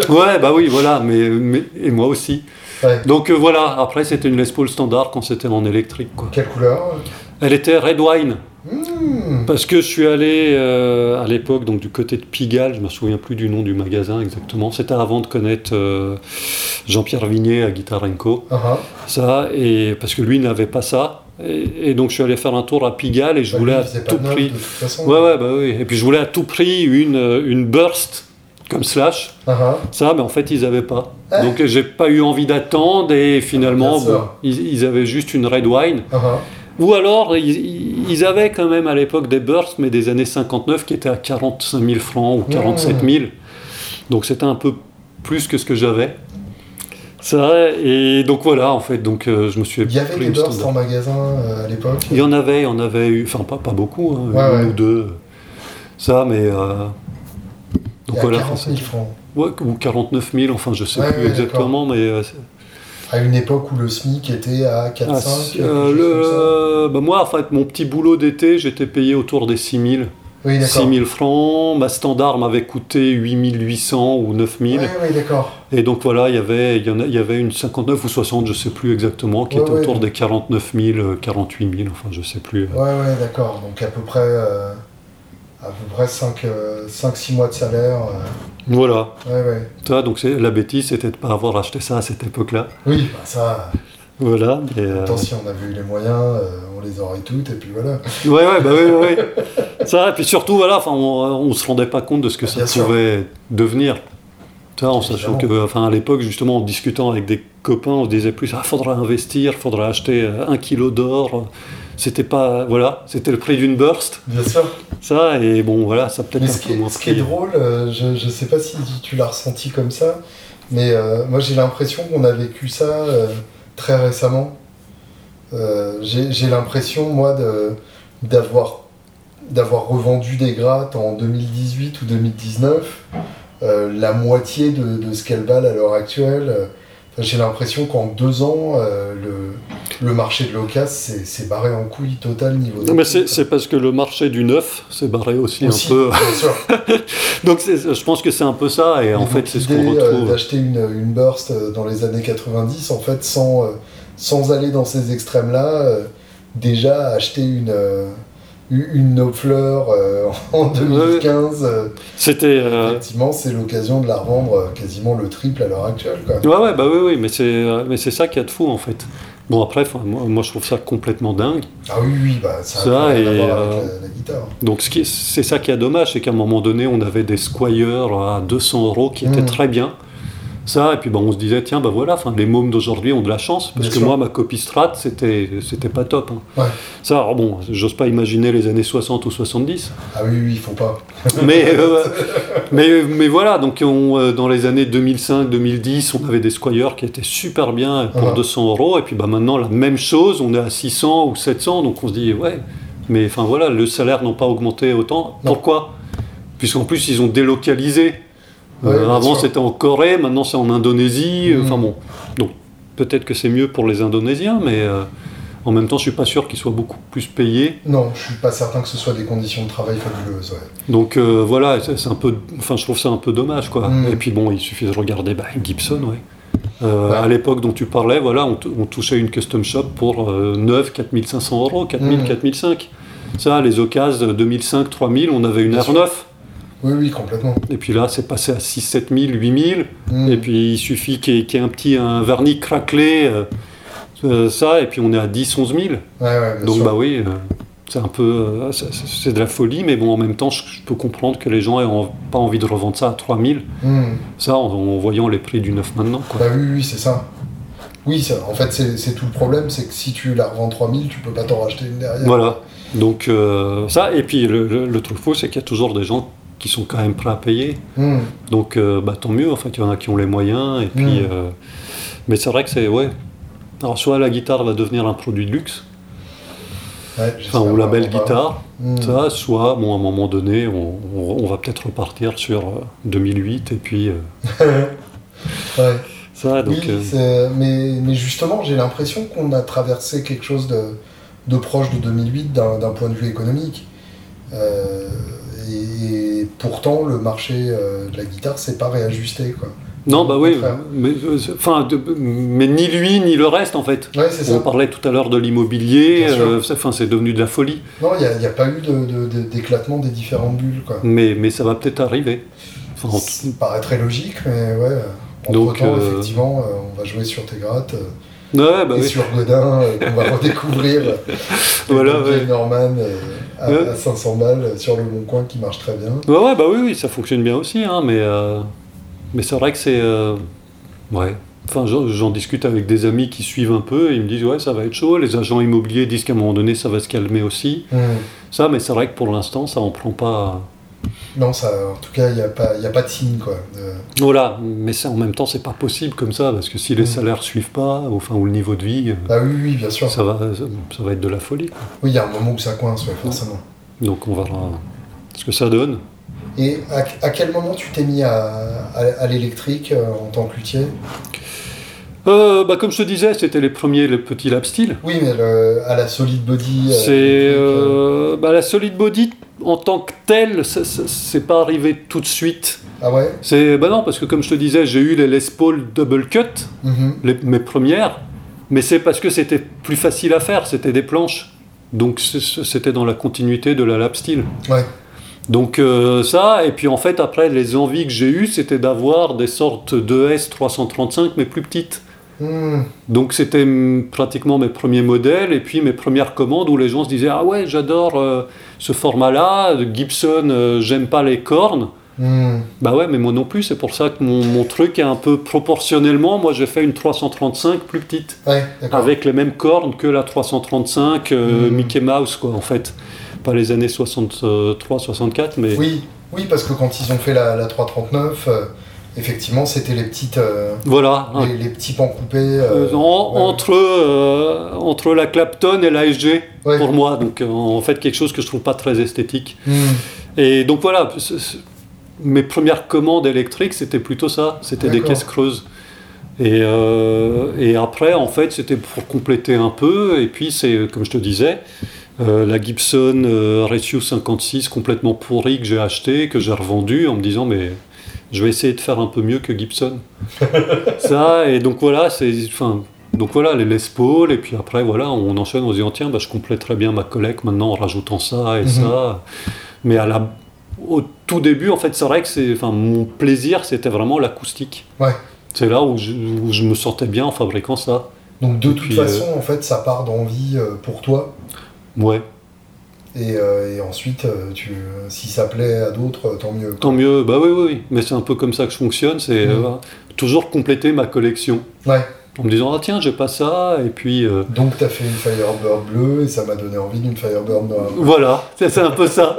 Ouais, bah oui, voilà, mais, mais- et moi aussi. Ouais. Donc euh, voilà, après c'était une Les Paul standard quand c'était en électrique. Quoi. Quelle couleur? Elle était Red Wine, Hmm. parce que je suis allé euh, à l'époque donc du côté de Pigalle, je me souviens plus du nom du magasin exactement. C'était avant de connaître euh, Jean-Pierre Vignet à Guitar Co. Ah, ah. Ça, et parce que lui n'avait pas ça. Et, et donc je suis allé faire un tour à Pigalle et je Bah, voulais lui, à tout prix. Façon. Ouais, ouais, bah oui. Et puis je voulais à tout prix une, une burst comme Slash. Ah. Ça, mais en fait, ils n'avaient pas. Ah. Donc j'ai pas eu envie d'attendre et finalement, bon, ils, ils avaient juste une red wine. Ah. Ou alors, ils, ils avaient quand même à l'époque des bursts, mais des années 59 qui étaient à 45 000 francs ou 47 000. Donc c'était un peu plus que ce que j'avais. Ça, et donc voilà, en fait, donc euh, je me suis Il y avait des bursts en magasin euh, à l'époque? Il y en avait, il y en avait eu, enfin pas, pas beaucoup, hein, Ouais, une ouais. ou deux. Ça, mais. euh, donc voilà, 40 enfin, 000 c'est- francs. ouais, ou 49 000, enfin je sais Ouais, plus ouais, exactement, mais. euh, À une époque où le SMIC était à 4-5. ah, euh, bah, moi, en fait, mon petit boulot d'été, j'étais payé autour des 6 000. Oui, 6 d'accord. 000 francs, ma standard m'avait coûté 8 800 ou 9 000. Oui, oui, d'accord. Et donc voilà, il y avait, il y en a- il y avait une 59 ou 60, je sais plus exactement, qui Ouais, était ouais. autour des 49 000, euh, 48 000, enfin je sais plus. Ouais, ouais, d'accord. Donc à peu près, euh, à peu près 5-6 mois de salaire. euh, Voilà. ouais, ouais. Ça, donc c'est la bêtise, c'était de ne pas avoir acheté ça à cette époque-là. Oui, bah ça, Voilà. mais, euh, si on avait eu les moyens, euh, on les aurait toutes, et puis voilà. Ouais, ouais, bah oui, oui, oui. Ça, et puis surtout, voilà, on, on se rendait pas compte de ce que ça sûr. pouvait devenir. Ça, en sachant que, enfin, à l'époque, justement, en discutant avec des copains, on se disait plus, ah, faudra investir, faudra acheter euh, un kilo d'or. C'était pas, voilà, c'était le prix d'une burst. Bien sûr. Ça, et bon, voilà, ça peut-être ce qui, est, ce qui est drôle, euh, je ne sais pas si tu l'as ressenti comme ça, mais euh, moi j'ai l'impression qu'on a vécu ça euh, très récemment. J'ai l'impression, moi, d'avoir d'avoir revendu des grattes en 2018 ou 2019, euh, la moitié de, de ce qu'elles valent à l'heure actuelle. Enfin, j'ai l'impression qu'en deux ans, le, le marché de l'occasion s'est s'est barré en couille totale niveau Non, mais c'est c'est parce que le marché du neuf s'est barré aussi, Aussi, un peu. bien sûr. Donc c'est- je pense que c'est un peu ça, et en fait c'est ce qu'on euh, retrouve. d'acheter une, une burst euh, dans les années 90, en fait, sans, euh, sans aller dans ces extrêmes-là, déjà acheter une, une Knopfler euh, en 2015. euh, C'était. euh, Effectivement, c'est l'occasion de la revendre quasiment le triple à l'heure actuelle. Quoi. Ouais, ouais, bah oui, oui, mais c'est, mais c'est ça qu'il y a de fou en fait. Bon, après, moi, moi je trouve ça complètement dingue. Ah oui, oui, bah, ça, Ça, a et, avec euh, la, la guitare. Donc ce c'est ça qui est dommage, c'est qu'à un moment donné, on avait des Squire à 200 euros qui étaient Mm. très bien. Ça, et puis bah, on se disait, tiens, bah voilà, enfin, les mômes d'aujourd'hui ont de la chance, parce Bien que sûr. moi, ma copie Strat, c'était, c'était pas top. hein. Ouais. Ça, alors bon, j'ose pas imaginer les années 60 ou 70, Ah oui, oui, il faut pas. mais, euh, mais, mais voilà, donc on, euh, dans les années 2005-2010, on avait des Squire qui étaient super bien pour Ah. 200 euros, et puis bah, maintenant, la même chose, on est à 600 ou 700, donc on se dit, ouais, mais enfin voilà, le salaire n'a pas augmenté autant. Non. Pourquoi? Puisqu'en plus, ils ont délocalisé. Ouais, Euh, avant, c'était en Corée, maintenant, c'est en Indonésie. euh. Enfin bon, donc peut-être que c'est mieux pour les Indonésiens, mais euh, en même temps, je suis pas sûr qu'ils soient beaucoup plus payés. Non, je suis pas certain que ce soit des conditions de travail fabuleuses. ouais. Donc euh, voilà, c'est un peu, enfin je trouve ça un peu dommage quoi. Mm. Et puis bon, il suffit de regarder bah, Gibson, ouais. Euh, Ouais. À l'époque dont tu parlais, voilà, on, touchait une custom shop pour euh, 9, 4500 euros, 4000, Mm. 4005. Ça, les occasions 2005, 3000, on avait une Bien R9. Oui, oui, complètement. Et puis là, c'est passé à 6, 7000, 8000. Mm. Et puis il suffit qu'il y, ait- qu'il y ait un petit un vernis craquelé, euh, euh, ça, et puis on est à 10, 11 000. Ouais, ouais, bien Donc sûr. bah oui, euh, c'est un peu, euh, c'est- de la folie, mais bon, en même temps, je, je peux comprendre que les gens aient en- pas envie de revendre ça à 3000. Mm. Ça, en, en voyant les prix du neuf maintenant, quoi. Bah oui, oui, c'est ça. Oui, ça, en fait, c'est c'est tout le problème, c'est que si tu la revends 3000, tu peux pas t'en racheter une derrière. Voilà. Donc euh, ça, et puis le, le- le truc faux, c'est qu'il y a toujours des gens qui sont quand même prêts à payer. Mm. Donc euh, bah, tant mieux, en fait, il y en a qui ont les moyens. Et puis, Mm. euh, mais c'est vrai que c'est, ouais. Alors soit la guitare va devenir un produit de luxe, Ouais, enfin, ou la belle guitare, Mm. ça, soit, bon, à un moment donné, on, on- on va peut-être repartir sur euh, 2008, et puis euh, Ouais. ça, donc... oui, euh, mais, mais justement, j'ai l'impression qu'on a traversé quelque chose de, de proche de 2008 d'un d'un point de vue économique. Euh, et, pourtant, le marché euh, de la guitare s'est pas réajusté. Quoi. non, bah oui, mais, euh, enfin, mais ni lui, ni le reste, en fait. Ouais, On ça. parlait tout à l'heure de l'immobilier, euh, c'est- enfin, c'est devenu de la folie. Non, il n'y a, pas eu de- de- de- d'éclatement des différentes bulles. Quoi. Mais, mais ça va peut-être arriver. Enfin, en Ça paraît très logique, mais ouais. Entre Donc, temps, euh, effectivement, on va jouer sur tes grattes Ouais, bah et oui. sur Godin, euh, qu'on va redécouvrir. Voilà, ouais. Norman euh, à, Ouais. à 500 balles euh, sur le Bon Coin qui marche très bien. Ouais, bah oui, oui, ça fonctionne bien aussi, hein, mais, euh, mais c'est vrai que c'est. euh, ouais. Enfin, j'en discute avec des amis qui suivent un peu et ils me disent, ouais, ça va être chaud. Les agents immobiliers disent qu'à un moment donné, ça va se calmer aussi. Hmm. Ça, mais c'est vrai que pour l'instant, ça en prend pas. Non, ça, en tout cas, il n'y a, pas- y a pas de signe. Quoi. de- Voilà, mais en même temps, c'est pas possible comme ça, parce que si les Mm. salaires suivent pas, enfin, ou le niveau de vie, euh, Ah oui, oui, bien sûr. ça va, ça, va être de la folie. quoi. Oui, il y a un moment où ça coince, ouais, forcément. Donc on verra ce que ça donne. Et à, à quel moment tu t'es mis à, à- à l'électrique euh, en tant que luthier Euh, bah, comme je te disais, c'était les premiers, les petits lap steel. Oui, mais le- à la solid body. euh, C'est euh, euh, bah, la solid body en tant que ça- c'est pas arrivé tout de suite. Ah ouais? C'est bah non parce que comme je te disais, j'ai eu les Les Paul double cut, Mhm. les- mes premières, mais c'est parce que c'était plus facile à faire, c'était des planches. Donc c'était dans la continuité de la lap steel. Ouais. Donc euh, ça, et puis en fait après les envies que j'ai eues, c'était d'avoir des sortes de S 335 mais plus petites. Hmm. Donc c'était pratiquement mes premiers modèles et puis mes premières commandes où les gens se disaient ah ouais j'adore euh, ce format-là, Gibson euh, j'aime pas les cornes. Hmm. Bah ouais mais moi non plus c'est pour ça que mon, mon truc est un peu proportionnellement moi j'ai fait une 335 plus petite Ouais, avec les mêmes cornes que la 335 euh, Mm. Mickey Mouse quoi en fait. Pas les années 63-64 mais Oui, oui, parce que quand ils ont fait la, la 339, euh, effectivement, c'était les petites, euh, voilà. hein. les, petits pans coupés. euh, Euh, en- ouais. entre, euh, entre la Clapton et la SG Ouais. pour moi. Donc en fait quelque chose que je trouve pas très esthétique. Hmm. Et donc voilà, mes premières commandes électriques c'était plutôt ça, c'était des caisses creuses. Et, et après en fait c'était pour compléter un peu. Et puis c'est comme je te disais. euh, la Gibson euh, Ratio 56 complètement pourrie que j'ai acheté, que j'ai revendu en me disant mais je vais essayer de faire un peu mieux que Gibson. ça et donc voilà c'est enfin Donc voilà, les Les Paul, et puis après, voilà, on enchaîne en se disant, tiens, bah, je complète très bien ma collecte maintenant en rajoutant ça et Mhm. ça. Mais à la, au tout début, en fait, c'est vrai que c'est, enfin, mon plaisir, c'était vraiment l'acoustique. Ouais. C'est là où je, où je me sentais bien en fabriquant ça. Donc de toute façon, en fait, ça part d'envie euh, pour toi. Ouais, Et, euh, et ensuite, euh, tu, si ça plaît à d'autres, euh, tant mieux. quoi. tant mieux. Bah oui, oui, oui. Mais c'est un peu comme ça que je fonctionne, c'est euh, toujours compléter ma collection. Ouais. En me disant, ah tiens, j'ai pas ça, et puis... euh, Donc t'as fait une Firebird bleue et ça m'a donné envie d'une Firebird noire. Voilà, c'est un peu ça.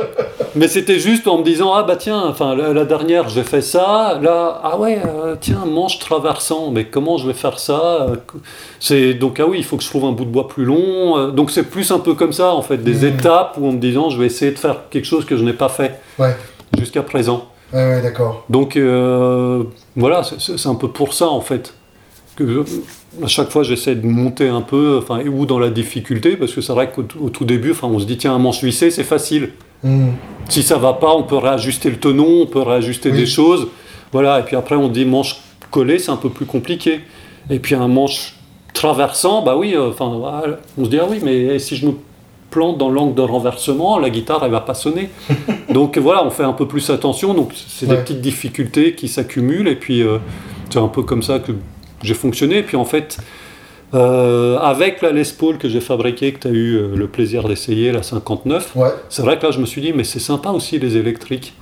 Mais c'était juste en me disant ah bah tiens, enfin la, la dernière j'ai fait ça, là ah ouais euh, tiens manche traversant, mais comment je vais faire ça Euh, C'est donc ah oui il faut que je trouve un bout de bois plus long. Euh, Donc c'est plus un peu comme ça en fait des Mhm. étapes où en me disant je vais essayer de faire quelque chose que je n'ai pas fait Ouais. jusqu'à présent. Ouais, ouais, d'accord. Donc euh, voilà c'est un peu pour ça en fait que à chaque fois j'essaie de monter un peu, enfin ou dans la difficulté parce que c'est vrai qu'au tout- début enfin on se dit tiens un manche vissé c'est facile. Hmm. Si ça va pas, on peut réajuster le tenon, on peut réajuster Oui. des choses. Voilà, et puis après on dit manche collée, c'est un peu plus compliqué. Et puis un manche traversant, bah oui, euh, enfin, on se dit ah oui, mais si je me plante dans l'angle de renversement, la guitare elle va pas sonner. donc voilà, on fait un peu plus attention. Donc c'est des petites difficultés qui s'accumulent et puis euh, c'est un peu comme ça que j'ai fonctionné. Et puis en fait, euh, avec la Les Paul que j'ai fabriquée, que tu as eu euh, le plaisir d'essayer, la 59, Ouais. c'est vrai que là, je me suis dit, mais c'est sympa aussi les électriques.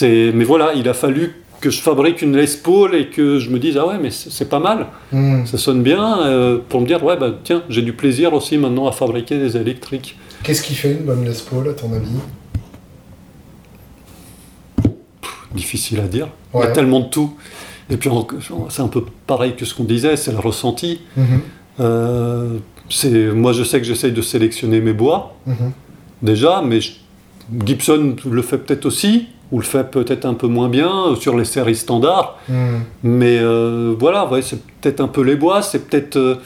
Mais voilà, il a fallu que je fabrique une Les Paul et que je me dise, ah ouais, mais c'est pas mal, Hmm. ça sonne bien, euh, pour me dire, ouais, bah tiens, j'ai du plaisir aussi maintenant à fabriquer des électriques. Qu'est-ce qui fait une bonne Les Paul à ton avis? Difficile à dire. Il y a tellement de tout. Et puis, c'est un peu pareil que ce qu'on disait, c'est le ressenti. Mhm. Euh, c'est, moi, je sais que j'essaye de sélectionner mes bois, Mhm. déjà, mais je- Gibson le fait peut-être aussi, ou le fait peut-être un peu moins bien euh, sur les séries standards. Hmm. Mais euh, voilà, ouais, c'est peut-être un peu les bois, c'est peut-être euh,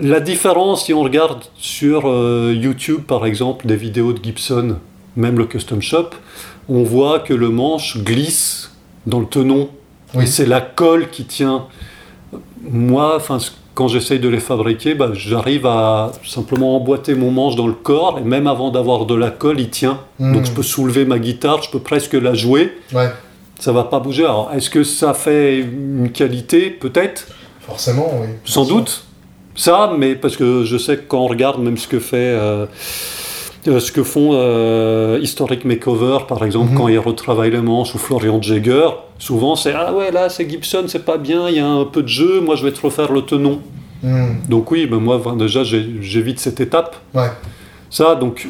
la différence si on regarde sur euh, YouTube par exemple des vidéos de Gibson, même le Custom Shop, on voit que le manche glisse dans le tenon Oui. c'est la colle qui tient. Moi, enfin, quand j'essaye de les fabriquer, bah, j'arrive à simplement emboîter mon manche dans le corps et même avant d'avoir de la colle, il tient. Hmm. Donc je peux soulever ma guitare, je peux presque la jouer Ouais. ça va pas bouger. Alors, est-ce que ça fait une qualité? Peut-être, Forcément, oui. sans doute. Ça, mais parce que je sais que quand on regarde même ce que fait, euh, ce que font euh, Historic Makeover, par exemple, Mhm. quand ils retravaillent les manches, ou Florian Jagger, souvent c'est ah ouais là c'est Gibson, c'est pas bien, il y a un peu de jeu, moi je vais te refaire le tenon. Hmm. Donc oui, ben moi déjà j'évite cette étape. Ouais. Ça, donc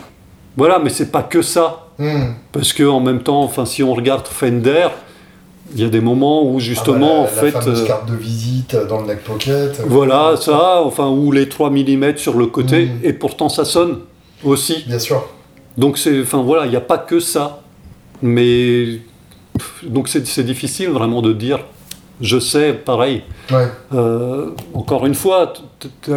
voilà, mais c'est pas que ça. Hmm. Parce que en même temps, enfin, si on regarde Fender, il y a des moments où justement, Ah bah, en la, fait, La fameuse euh, carte de visite dans le neck pocket. euh, voilà, ça, enfin, ou les 3 mm sur le côté, Mhm. et pourtant ça sonne aussi. Bien sûr. Donc c'est, enfin voilà, il n'y a pas que ça. Mais donc c'est difficile vraiment de dire. Je sais, pareil. Ouais. Euh, encore une fois, tu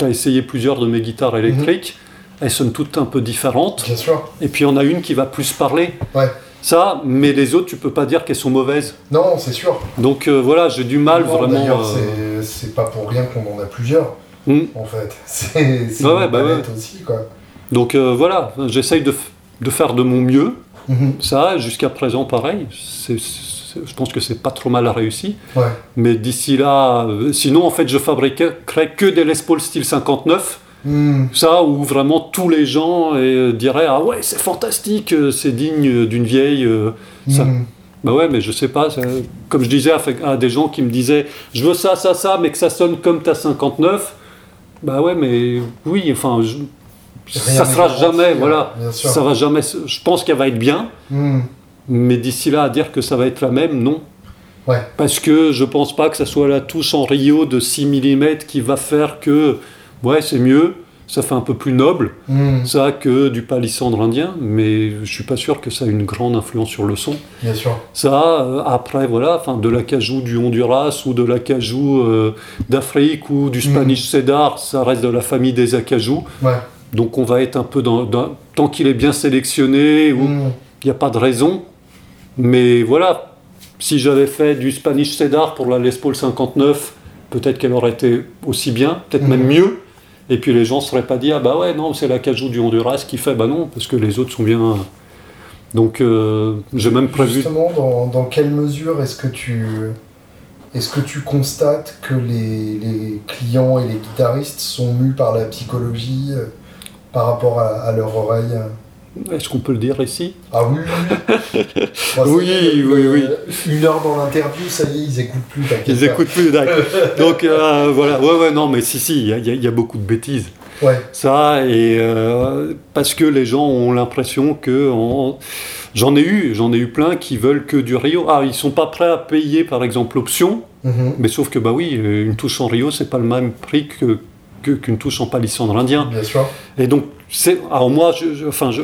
as essayé plusieurs de mes guitares électriques. Elles sonnent toutes un peu différentes. Bien sûr. Et puis il y en a une qui va plus parler. Ouais. Ça, mais les autres, tu peux pas dire qu'elles sont mauvaises. Non, c'est sûr. Donc euh, voilà, j'ai du mal Non, vraiment. Euh, c'est- pas pour rien qu'on en a plusieurs, hmm. en fait. C'est c'est Ouais, ouais, bah palette aussi, quoi. Donc euh, voilà, j'essaye de, de faire de mon mieux. Mhm. Ça, jusqu'à présent, pareil. Je pense que c'est pas trop mal réussi. Ouais. Mais d'ici là, euh, sinon en fait, je fabriquerais que des Les Paul style 59. Hmm. Ça, où vraiment tous les gens euh, diraient Ah ouais, c'est fantastique, c'est digne d'une vieille. ça. Hmm. Bah ouais, mais je sais pas. comme je disais à, des gens qui me disaient Je veux ça, ça, ça, mais que ça sonne comme ta 59. Bah ouais, mais oui, enfin, je- ça sera jamais, voilà. Ça va jamais. Je pense qu'elle va être bien, Hmm. mais d'ici là, à dire que ça va être la même, non. Ouais. Parce que je pense pas que ça soit la touche en Rio de 6 mm qui va faire que, ouais, c'est mieux, ça fait un peu plus noble, Hmm. ça, que du palissandre indien, mais je suis pas sûr que ça ait une grande influence sur le son. Bien sûr. Ça, euh, après, voilà, enfin, de l'acajou du Honduras ou de l'acajou euh, d'Afrique ou du Spanish Cedar, ça reste de la famille des acajou. Ouais. Donc on va être un peu dans... dans- tant qu'il est bien sélectionné, ou il n'y a pas de raison. Mais voilà, si j'avais fait du Spanish Cedar pour la Les Paul 59 peut-être qu'elle aurait été aussi bien, peut-être même Mhm. mieux. Et puis les gens ne seraient pas dit ah bah ouais non c'est la cajou du Honduras qui fait bah non parce que les autres sont bien. Donc euh, j'ai même prévu. Justement, dans, dans quelle mesure est-ce que tu est-ce que tu constates que les, les clients et les guitaristes sont mus par la psychologie euh, par rapport à, à leur oreille Est-ce qu'on peut le dire ici? Ah oui, oui, oui. Oui, euh, Une heure dans l'interview, ça y est, ils écoutent plus. Ils pas. écoutent plus, d'accord. Donc euh, voilà, ouais, ouais, non, mais si, si, il y a- y, y beaucoup de bêtises. Ouais, Ça, et euh, parce que les gens ont l'impression que. on- J'en ai eu, j'en ai eu plein qui veulent que du Rio. Ah, ils sont pas prêts à payer, par exemple, l'option, mhm, mais sauf que, bah oui, une touche en Rio, c'est pas le même prix que que- qu'une touche en palissandre indien. bien sûr. Et donc, c'est, alors moi, je, je- enfin, je,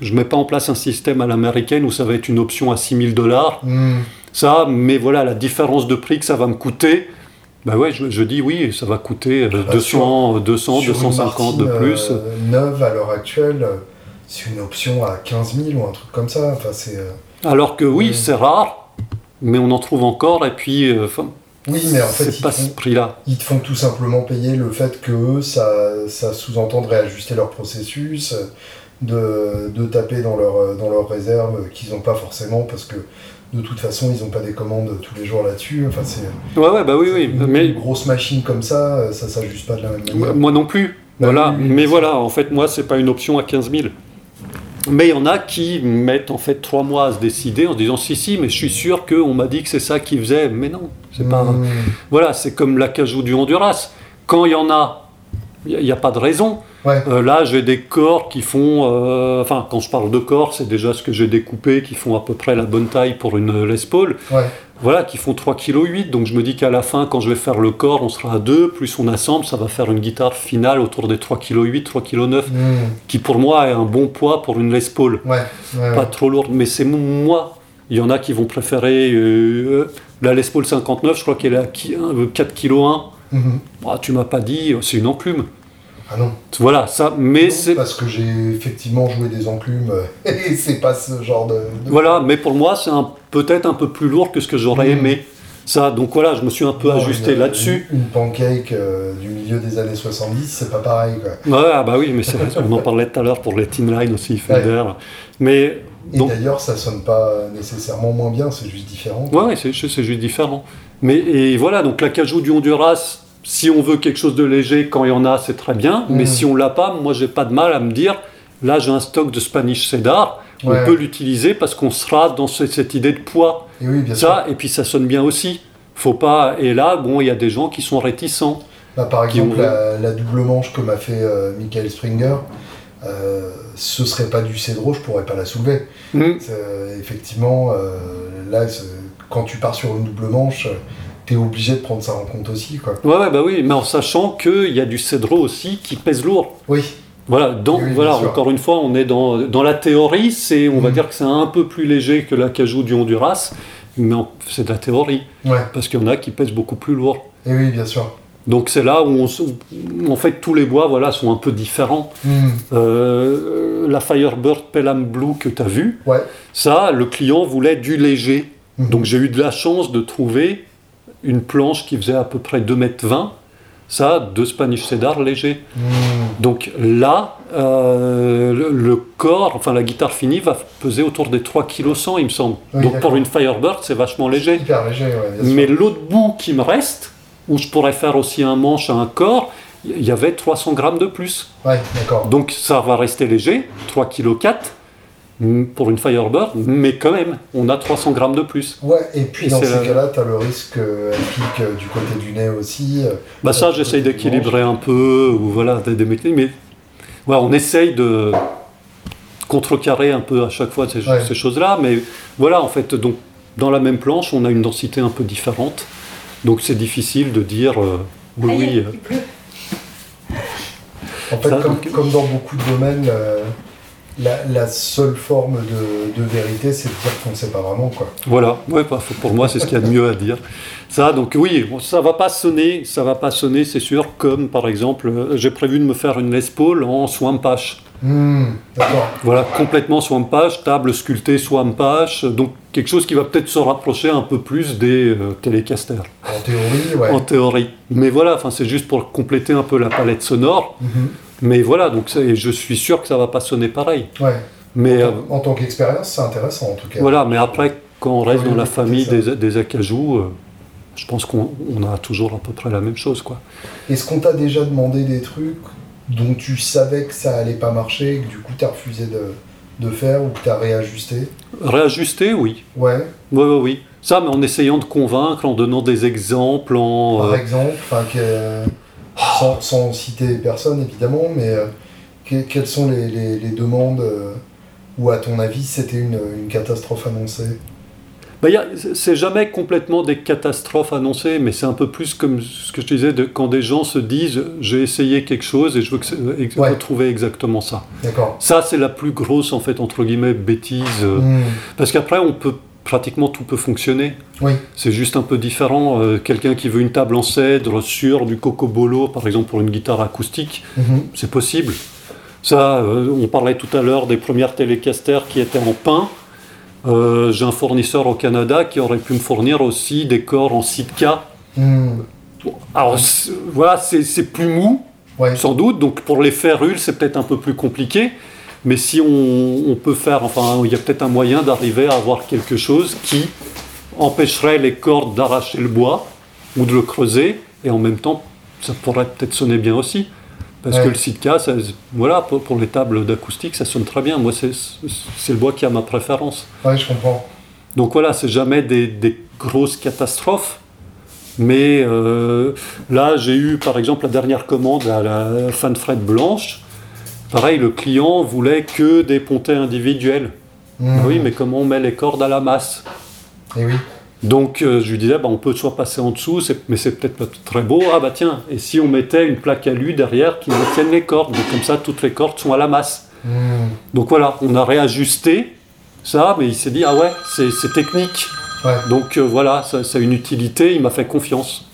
je mets pas en place un système à l'américaine où ça va être une option à 6000 dollars. Hmm, Ça, mais voilà, la différence de prix que ça va me coûter, bah ouais, je, je dis oui, ça va coûter euh, bah, 200, 200, Sur une 250 de plus. euh, neuve à l'heure actuelle, euh, c'est une option à 15 000 ou un truc comme ça. Enfin, c'est. euh, Alors que oui, Ouais. c'est rare, mais on en trouve encore, et puis, euh, Oui, mais en fait, ils pas font- ce prix-là. Ils te font tout simplement payer le fait que eux, ça, ça sous-entend de réajuster leur processus, de, de taper dans leur, dans leur réserve qu'ils n'ont pas forcément parce que de toute façon, ils n'ont pas des commandes tous les jours là-dessus. Enfin, c'est Ouais, ouais, bah oui, oui, une, mais une grosse machine comme ça, ça s'ajuste pas de la même manière. moi non plus. Bah voilà, oui, oui, mais voilà, en fait, moi, c'est pas une option à 15 000. Mais il y en a qui mettent en fait trois mois à se décider en se disant si si mais je suis sûr qu'on m'a dit que c'est ça qu'ils faisaient mais non c'est pas Hmm, Voilà, c'est comme la cajou du Honduras. Quand il y en a, il n'y a, pas de raison. Ouais. Euh, là, j'ai des corps qui font. euh, enfin, quand je parle de corps, c'est déjà ce que j'ai découpé, qui font à peu près la bonne taille pour une Les Paul. Ouais. Voilà, qui font 3,8 kg. Donc je me dis qu'à la fin, quand je vais faire le corps, on sera à 2, plus on assemble, ça va faire une guitare finale autour des 3,8 kg, 3,9 kg, hmm, qui pour moi est un bon poids pour une Les Paul Ouais. ouais, pas ouais. trop lourde, mais c'est moi. Il y en a qui vont préférer euh, la Les Paul 59, je crois qu'elle est à qui- euh, 4 kg 1. Mhm. Ah, tu m'as pas dit, euh, c'est une enclume. Ah non. Voilà, ça, mais c'est. Parce que j'ai effectivement joué des enclumes euh, et c'est pas ce genre de. de- Voilà, mais pour moi, c'est un- peut-être un peu plus lourd que ce que j'aurais Mhm. aimé. Ça, donc voilà, je me suis un peu Non, ajusté là-dessus. Une, une pancake euh, du milieu des années 70, c'est pas pareil quoi. Ouais, ah bah oui, mais c'est- on en parlait tout à l'heure pour les Teen Line aussi, Fender. Mais Et Donc- d'ailleurs, ça sonne pas nécessairement moins bien, c'est juste différent. Ouais, c'est juste différent. Mais et voilà, donc la cajou du Honduras, si on veut quelque chose de léger, quand il y en a, c'est très bien. Mais Mhm. si on l'a pas, moi, j'ai pas de mal à me dire, là, j'ai un stock de Spanish Cedar, Ouais. on peut l'utiliser parce qu'on sera dans ce- cette idée de poids. Et oui, bien sûr. Ça, et puis ça sonne bien aussi. Faut pas. Et là, bon, il y a des gens qui sont réticents. Bah, par exemple, ont- la, la double manche que m'a fait euh, Michael Springer, euh, ce serait pas du cédro, je pourrais pas la soulever. C'est, euh, effectivement, euh, là, quand tu pars sur une double manche, tu es obligé de prendre ça en compte aussi. Quoi. Ouais, ouais, bah oui, mais en sachant qu'il y a du cédro aussi qui pèse lourd. Oui, Voilà, Oui, bien voilà sûr. encore une fois, on est dans, dans la théorie, c'est, on va Mhm. dire que c'est un peu plus léger que la cajou du Honduras, mais c'est de la théorie, ouais. parce qu'il y en a qui pèsent beaucoup plus lourd. Et oui, bien sûr. Donc c'est là où, on où, en fait, tous les bois voilà, sont un peu différents. Hmm, Euh, la Firebird Pelham Blue que tu as vue, Ouais. ça, le client voulait du léger. Mhm. Donc j'ai eu de la chance de trouver une planche qui faisait à peu près 2,20 m, ça, de Spanish Cedar léger. Hmm, Donc là, euh, le, le corps, enfin la guitare finie va peser autour des 3 kg 100 il me semble. Oui, Donc pour une Firebird, c'est vachement léger. Hyper léger, ouais. Mais l'autre bout qui me reste, où je pourrais faire aussi un manche à un corps, il y avait 300 grammes de plus. Ouais. Donc ça va rester léger, 3 kg 4 pour une Firebird, mais quand même, on a 300 grammes de plus. Ouais, et puis Et dans c'est ces la- cas-là, tu as le risque qu'elle pique euh, du côté du nez aussi. euh, Bah ça, Ouais, j'essaye d'équilibrer un peu, ou voilà, des, des mécaniques, mais voilà, on essaye de contrecarrer un peu à chaque fois ces, Ouais. ces choses-là, mais voilà, en fait, donc dans la même planche, on a une densité un peu différente, donc c'est difficile de dire euh, oui, oui. euh. En fait, Ça, comme, donc- comme dans beaucoup de domaines, euh, la, la seule forme de, de vérité, c'est de dire qu'on ne sait pas vraiment. Quoi. Voilà, ouais, bah, pour moi c'est ce qu'il y a de mieux à dire. Ça, donc oui, bon, ça va pas sonner, ça va pas sonner, c'est sûr, comme par exemple, euh, j'ai prévu de me faire une Les Paul en. Hmm, D'accord. Voilà, complètement Swampash, table sculptée Swampash, donc quelque chose qui va peut-être se rapprocher un peu plus des euh, Telecaster. En théorie, ouais. En théorie. Mais voilà, c'est juste pour compléter un peu la palette sonore. Mhm. Mais voilà, donc je suis sûr que ça va pas sonner pareil. Ouais. Mais euh, En tant qu'expérience, c'est intéressant en tout cas. voilà, mais après, quand on reste Oui, dans la famille des, des acajou, euh, je pense qu'on on a toujours à peu près la même chose, quoi. Est-ce qu'on t'a déjà demandé des trucs dont tu savais que ça allait pas marcher et que du coup t'as refusé de, de faire ou que t'as réajusté? Réajuster, oui. Ouais, Oui, oui, oui. Ça, mais en essayant de convaincre, en donnant des exemples, en... par euh, exemple, enfin, que- sans, sans citer personne évidemment, mais euh, que- quelles sont les, les- les demandes euh, où à ton avis c'était une, une catastrophe annoncée? A- c'est jamais complètement des catastrophes annoncées, mais c'est un peu plus comme ce que je disais, de, quand des gens se disent j'ai essayé quelque chose et je veux que c'est- ex- Ouais. retrouver exactement ça. Ça, c'est la plus grosse, en fait, entre guillemets, bêtise. euh, Hmm, Parce qu'après, on peut pratiquement tout peut fonctionner. Oui, C'est juste un peu différent. Euh, Quelqu'un qui veut une table en cèdre sur du cocobolo, par exemple pour une guitare acoustique, Mhm. c'est possible. Ça, euh, on parlait tout à l'heure des premières télécaster qui étaient en pin. Euh, J'ai un fournisseur au Canada qui aurait pu me fournir aussi des corps en Sitka. Hmm, Alors voilà, c'est c'est plus mou, Ouais. sans doute. Donc pour les férules, c'est peut-être un peu plus compliqué. Mais si on, on peut faire, enfin, il y a peut-être un moyen d'arriver à avoir quelque chose qui empêcherait les cordes d'arracher le bois ou de le creuser, et en même temps, ça pourrait peut-être sonner bien aussi. Parce Ouais. que le Sitka, ça- voilà, pour, pour les tables d'acoustique, ça sonne très bien. Moi, c'est le bois qui a ma préférence. Ouais, je comprends. Donc voilà, c'est jamais des, des grosses catastrophes. Mais euh, là, j'ai eu par exemple la dernière commande à la fanfret blanche. Pareil, le client voulait que des pontets individuels. Hmm, Ah oui, mais comment on met les cordes à la masse Et oui. Donc euh, je lui disais, bah, on peut soit passer en dessous, mais c'est peut-être pas très beau. Ah bah tiens, et si on mettait une plaque alu derrière qui maintienne les cordes Donc comme ça, toutes les cordes sont à la masse. Hmm, Donc voilà, on a réajusté ça, mais il s'est dit, ah ouais, c'est technique. Ouais. Donc euh, voilà, ça, ça a une utilité, il m'a fait confiance.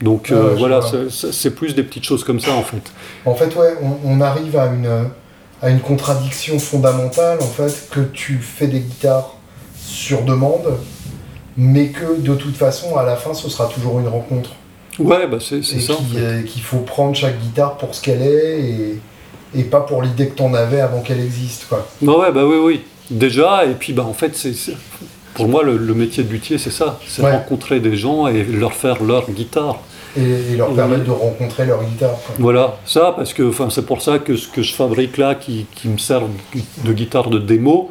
Donc euh, ouais, voilà, c'est plus des petites choses comme ça en fait. En fait, ouais, on, on arrive à une, à une contradiction fondamentale, en fait, que tu fais des guitares sur demande, mais que de toute façon, à la fin, ce sera toujours une rencontre. Ouais, bah c'est ça. en qui- fait. euh, qu'il faut prendre chaque guitare pour ce qu'elle est, et, et pas pour l'idée que t'en avais avant qu'elle existe, quoi. Bah ouais, bah oui, oui. Déjà, et puis bah en fait, c'est c'est- pour moi le, le métier de luthier, c'est ça, c'est Ouais. rencontrer des gens et leur faire leur guitare. Et, leur permettre de rencontrer leur guitare. Voilà, ça, parce que enfin, c'est pour ça que ce que je fabrique là, qui, qui me sert de, guitare de démo,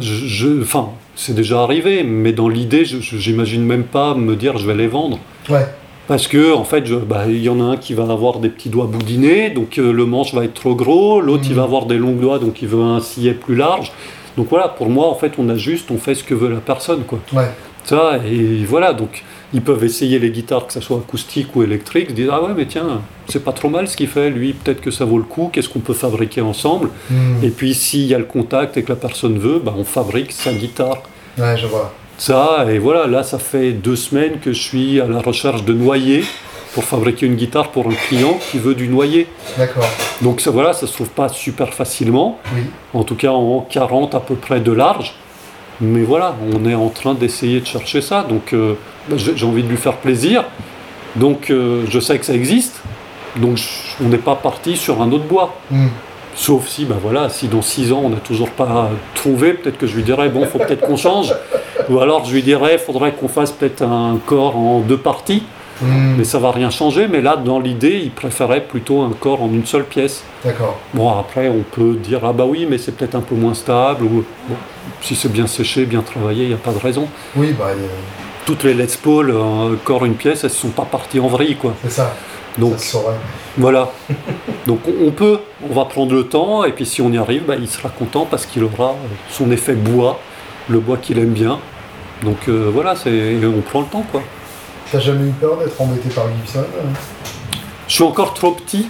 je, enfin, c'est déjà arrivé, mais dans l'idée, j'imagine même pas me dire je vais les vendre. Ouais, Parce que, en fait, bah, il y en a un qui va avoir des petits doigts boudinés, donc euh, le manche va être trop gros, l'autre il Mhm. va avoir des longs doigts, donc il veut un sillet plus large. Donc voilà, pour moi, en fait, on ajuste, on fait ce que veut la personne, quoi. ouais, Ça, et voilà, donc ils peuvent essayer les guitares, que ce soit acoustiques ou électriques, se dire ah ouais, mais tiens, c'est pas trop mal ce qu'il fait, lui, peut-être que ça vaut le coup, qu'est-ce qu'on peut fabriquer ensemble? Hmm, Et puis s'il y a le contact et que la personne veut, bah, on fabrique sa guitare. ouais, je vois. Ça, et voilà, là, ça fait deux semaines que je suis à la recherche de noyer pour fabriquer une guitare pour un client qui veut du noyer. D'accord, Donc ça, voilà, ça se trouve pas super facilement, oui. en tout cas en 40 à peu près de large. Mais voilà, on est en train d'essayer de chercher ça, donc euh, bah, j'ai envie de lui faire plaisir. Donc euh, je sais que ça existe, donc je- on n'est pas parti sur un autre bois. Hmm, Sauf si, ben voilà, si dans 6 ans on n'a toujours pas trouvé, peut-être que je lui dirais, bon, faut peut-être qu'on change. Ou alors je lui dirais, faudrait qu'on fasse peut-être un corps en deux parties, hmm, mais ça va rien changer. Mais là, dans l'idée, il préférait plutôt un corps en une seule pièce. D'accord. Bon, après, on peut dire, ah bah oui, mais c'est peut-être un peu moins stable. Ou bon, si c'est bien séché, bien travaillé, il n'y a pas de raison. Oui, bah, euh, Toutes les Les Paul, un corps, une pièce, elles ne sont pas parties en vrille, quoi. c'est ça. Donc, ça se saurait. Voilà. Donc on peut, on va prendre le temps, et puis si on y arrive, bah, il sera content parce qu'il aura euh, son effet bois, le bois qu'il aime bien. Donc euh, voilà, c'est, on prend le temps quoi. T'as jamais eu peur d'être embêté par Gibson euh Je suis encore trop petit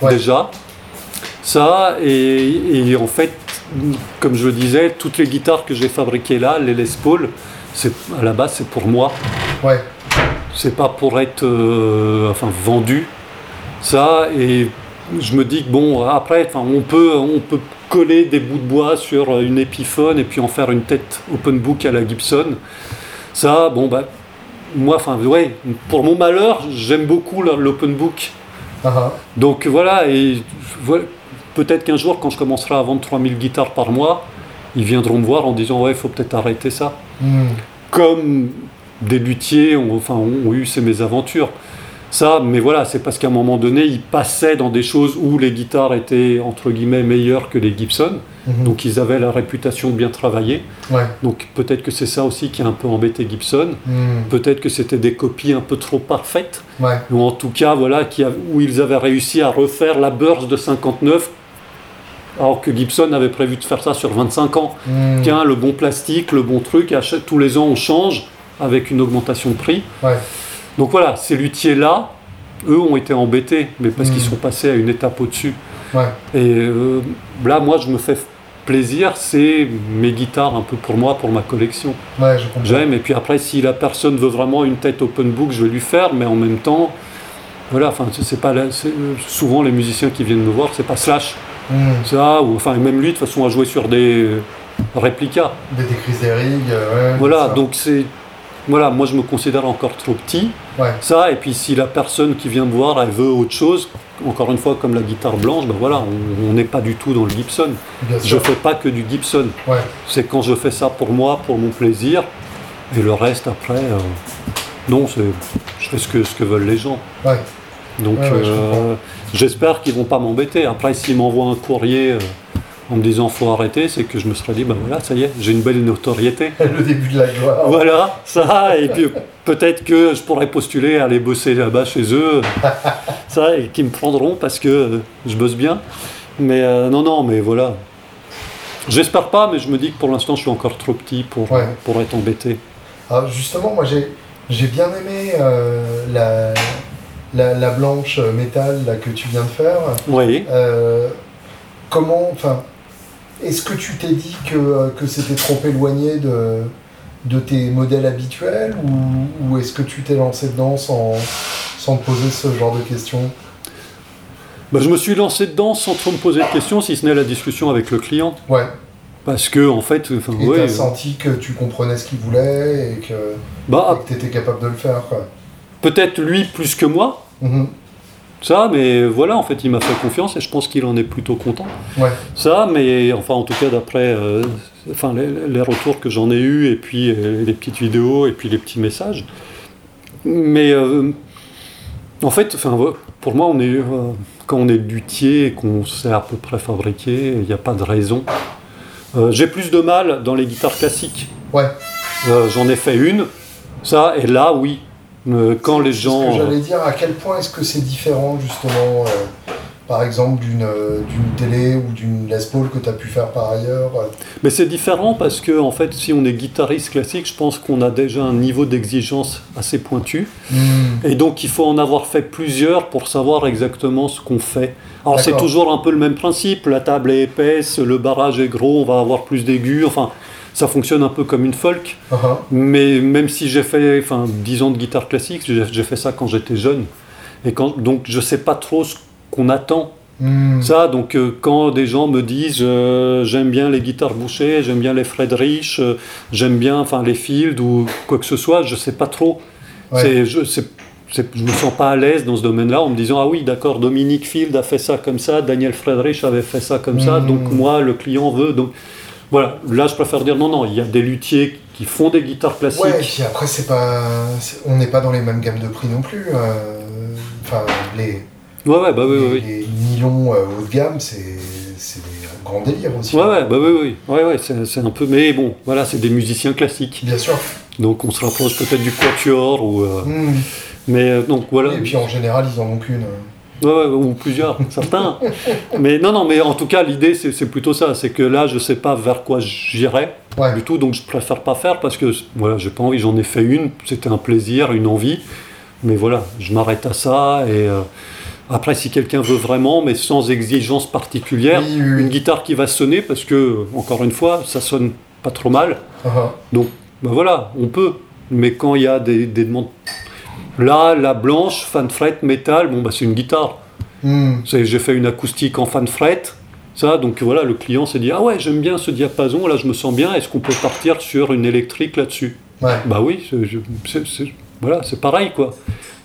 Ouais. déjà. Ça, et, et en fait, comme je le disais, toutes les guitares que j'ai fabriquées là, les Les Paul, à la base c'est pour moi. Ouais, c'est pas pour être euh, enfin vendu ça et je me dis que bon après enfin on peut on peut coller des bouts de bois sur une épiphone et puis en faire une tête open book à la Gibson ça bon bah moi, enfin, ouais, pour mon malheur, j'aime beaucoup l'open book. Ah, ah. Donc voilà, et peut-être qu'un jour, quand je commencerai à vendre 3000 guitares par mois, ils viendront me voir en disant Ouais, il faut peut-être arrêter ça. Hmm. Comme des luthiers ont, enfin, ont eu ces mésaventures. Ça, mais voilà, c'est parce qu'à un moment donné, ils passaient dans des choses où les guitares étaient, entre guillemets, meilleures que les Gibson. Mhm. Donc ils avaient la réputation de bien travailler. Ouais. Donc peut-être que c'est ça aussi qui a un peu embêté Gibson. Hmm. Peut-être que c'était des copies un peu trop parfaites. Ouais. ou en tout cas voilà, qui a- où ils avaient réussi à refaire la Burst de 59, alors que Gibson avait prévu de faire ça sur 25 ans. Hmm. Tiens, le bon plastique, le bon truc, tous les ans on change avec une augmentation de prix. Ouais. Donc voilà, ces luthiers-là, eux ont été embêtés, mais parce qu'ils sont passés à une étape au-dessus. Ouais. Et euh, là, moi, je me fais plaisir, c'est mes guitares un peu pour moi, pour ma collection. Ouais. J'aime, et puis après, si la personne veut vraiment une tête open book, je vais lui faire, mais en même temps, voilà, enfin, c'est- pas la- euh, souvent les musiciens qui viennent me voir, c'est pas Slash, Hmm. ça, ou enfin, même lui, de toute façon, a joué sur des euh, réplicas. Des décrits des rigs, ouais. Voilà, donc c'est. Voilà, moi je me considère encore trop petit, Ouais. ça, et puis si la personne qui vient me voir, elle veut autre chose, encore une fois, comme la guitare blanche, ben voilà, on- n'est pas du tout dans le Gibson. Je sûr. fais pas que du Gibson. Ouais. C'est quand je fais ça pour moi, pour mon plaisir, et le reste après, euh, non, c'est, je fais ce que, ce que veulent les gens. Ouais. Donc euh, j'espère qu'ils vont pas m'embêter. Après, s'ils m'envoient un courrier euh, en me disant faut arrêter, c'est que je me serais dit, ben voilà, ça y est, j'ai une belle notoriété. Le début de la gloire. Voilà, ça, et puis peut-être que je pourrais postuler à aller bosser là-bas chez eux, ça, et qu'ils me prendront parce que euh, je bosse bien. Mais euh, non, non, mais voilà. J'espère pas, mais je me dis que pour l'instant, je suis encore trop petit pour, Ouais. pour être embêté. Ah, justement, moi j'ai j'ai bien aimé euh, la, la, la blanche métal là, que tu viens de faire. Oui. Euh, comment, enfin, est-ce que tu t'es dit que, euh, que c'était trop éloigné de, de tes modèles habituels ou, ou est-ce que tu t'es lancé dedans sans, sans te poser ce genre de questions? Bah, je me suis lancé dedans sans trop me poser de questions, si ce n'est la discussion avec le client. Ouais. Parce que, en fait, Et ouais, t'as euh, senti que tu comprenais ce qu'il voulait et que bah, tu étais capable de le faire. Peut-être lui plus que moi, Mhm. Ça, mais voilà, en fait, il m'a fait confiance et je pense qu'il en est plutôt content. Ouais. Ça, mais enfin, en tout cas, d'après euh, enfin, les, les retours que j'en ai eus, et puis euh, les petites vidéos, et puis les petits messages. Mais euh, en fait, enfin, pour moi, on est, quand on est luthier et qu'on sait à peu près fabriquer, il n'y a pas de raison. J'ai plus de mal dans les guitares classiques. Ouais. J'en ai fait une, ça, et là, oui. Euh, quand les C'est ce gens. que j'allais dire, à quel point est-ce que c'est différent justement, euh, par exemple, d'une euh, télé ou d'une Les Paul que tu as pu faire par ailleurs euh, Mais c'est différent parce que, en fait, si on est guitariste classique, je pense qu'on a déjà un niveau d'exigence assez pointu. Hmm. Et donc, il faut en avoir fait plusieurs pour savoir exactement ce qu'on fait. Alors, c'est toujours un peu le même principe. La table est épaisse, le barrage est gros, on va avoir plus d'aigus. Enfin, ça fonctionne un peu comme une folk. Ah. Mais même si j'ai fait enfin, 10 ans de guitare classique, j'ai fait ça quand j'étais jeune. Et quand, donc, je sais pas trop ce qu'on attend. Hmm. Ça, donc euh, quand des gens me disent euh, j'aime bien les guitares bouchées, j'aime bien les Friedrich, euh, j'aime bien enfin les Field ou quoi que ce soit, je sais pas trop. Ouais. Je, je me sens pas à l'aise dans ce domaine-là en me disant ah oui d'accord Dominique Field a fait ça comme ça, Daniel Friedrich avait fait ça comme ça, Mhm. donc moi le client veut donc voilà. Là je préfère dire non non il y a des luthiers qui font des guitares classiques. Ouais, et puis après, c'est pas, on n'est pas dans les mêmes gammes de prix non plus. euh, Enfin, les, Ouais ouais bah oui les, oui. les nylons euh, haut de gamme, c'est grands délires aussi. Ouais, ouais, bah oui, oui, ouais, ouais, c'est, un peu, mais bon, voilà, c'est des musiciens classiques. Bien sûr. Donc on se rapproche peut-être du quatuor ou, euh, Hmm. mais euh, donc voilà. Et puis en général, ils en ont qu'une. Ouais, ou plusieurs, certains. Mais non, non, mais en tout cas, l'idée, c'est plutôt ça. C'est que là, je sais pas vers quoi j'irai Ouais. du tout, donc je préfère pas faire parce que voilà, j'ai pas envie. J'en ai fait une, c'était un plaisir, une envie. Mais voilà, je m'arrête à ça. Et euh, après, si quelqu'un veut vraiment, mais sans exigence particulière, Oui, oui, oui. une guitare qui va sonner, parce que, encore une fois, ça sonne pas trop mal. Ah. Donc, ben voilà, on peut. Mais quand il y a des, des demandes. Là, la blanche, fan fret, métal, bon, bah, c'est une guitare. Hmm. J'ai fait une acoustique en fan fret. Ça, donc voilà, le client s'est dit Ah ouais, j'aime bien ce diapason, là je me sens bien, est-ce qu'on peut partir sur une électrique là-dessus? Ouais. Bah oui, c'est- voilà, c'est pareil quoi.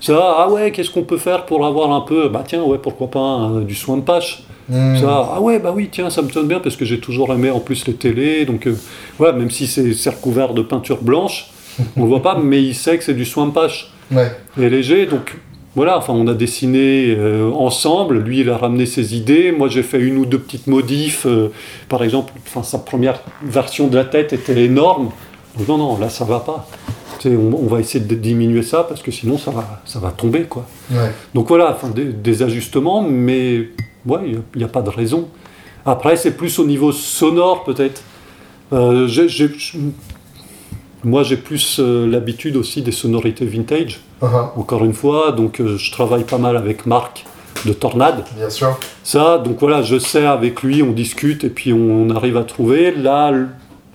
Ça, ah ouais, qu'est-ce qu'on peut faire pour avoir un peu, bah tiens, ouais, pourquoi pas un- du soin de pâche. Hmm. Ça, ah ouais, bah oui, tiens, ça me sonne bien parce que j'ai toujours aimé en plus les télés. Donc euh, voilà, même si c'est c'est recouvert de peinture blanche, on le voit pas, mais il sait que c'est du soin de pâche Ouais. et léger. Donc voilà, enfin, on a dessiné euh, ensemble. Lui, il a ramené ses idées. Moi, j'ai fait une ou deux petites modifs. euh, par exemple, enfin, sa première version de la tête était énorme. Donc, non, non, là, ça va pas. On, on va essayer de diminuer ça parce que sinon, ça va, ça va tomber, quoi. Ouais. Donc voilà, enfin, des, des ajustements, mais ouais, il n'y a, pas de raison. Après, c'est plus au niveau sonore, peut-être. Euh, moi, j'ai plus euh, l'habitude aussi des sonorités vintage, Uh-huh. encore une fois. Donc, euh, je travaille pas mal avec Marc de Tornade. Bien sûr. Ça, donc voilà, je sais avec lui, on discute et puis on arrive à trouver. Là, le,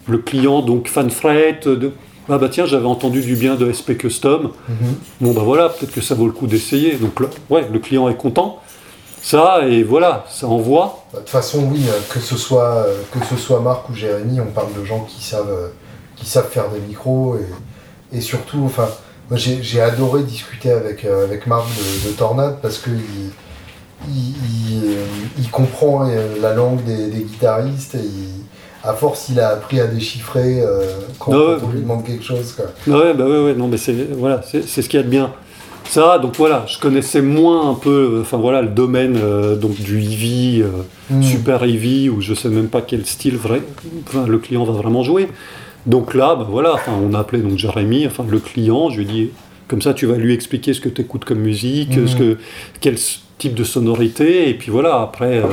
le client, donc Fanfret, de... ah bah tiens, j'avais entendu du bien de SP Custom. Mhm. Bon bah voilà, peut-être que ça vaut le coup d'essayer. Donc là, ouais, le client est content. Ça, et voilà, ça envoie. Bah, De toute façon, oui, euh, que ce soit euh, que ce soit Marc ou Jérémy, on parle de gens qui savent euh, qui savent faire des micros et, et surtout, enfin, moi j'ai adoré discuter avec euh, avec Marc de, de Tornade parce que il il, il, il comprend euh, la langue des, des guitaristes et il- à force il a appris à déchiffrer euh, quand, Ah ouais. on lui demande quelque chose. Quoi. Ouais, bah ouais, ouais, non, mais c'est voilà, c'est ce qu'il y a de bien. Ça, donc voilà, je connaissais moins un peu, enfin voilà, le domaine euh, donc du Eevee, euh, Mm. super Eevee, où je sais même pas quel style vrai, enfin, le client va vraiment jouer. Donc là, bah voilà, enfin, on a appelé donc Jérémy, enfin le client, je lui ai dit, comme ça tu vas lui expliquer ce que tu écoutes comme musique, Mhm. ce que, quel type de sonorité, et puis voilà, après euh,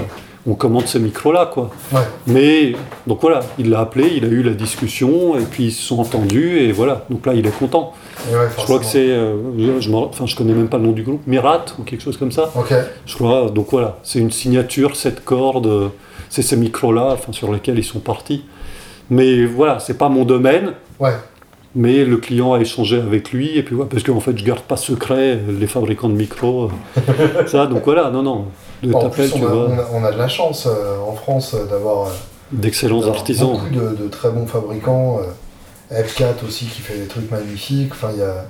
on commande ce micro-là, quoi. Ouais. Mais, donc voilà, il l'a appelé, il a eu la discussion, et puis ils se sont entendus, et voilà, donc là il est content. Ouais, Je crois que c'est, euh, je, enfin, je connais même pas le nom du groupe, Mirat ou quelque chose comme ça. Ok. Je crois, donc voilà, c'est une signature, cette corde, euh, c'est ces micros-là, enfin, sur lesquels ils sont partis. Mais voilà, c'est pas mon domaine, Ouais. mais le client a échangé avec lui, et puis voilà, parce qu'en fait, je garde pas secret les fabricants de micros, ça, donc voilà, non, non, de En t'appelles, plus, tu on a, vois, on a- on a de la chance euh, en France euh, d'avoir euh, d'excellents artisans. Beaucoup de, de très bons fabricants. euh, F4 aussi qui fait des trucs magnifiques. Enfin, il y a,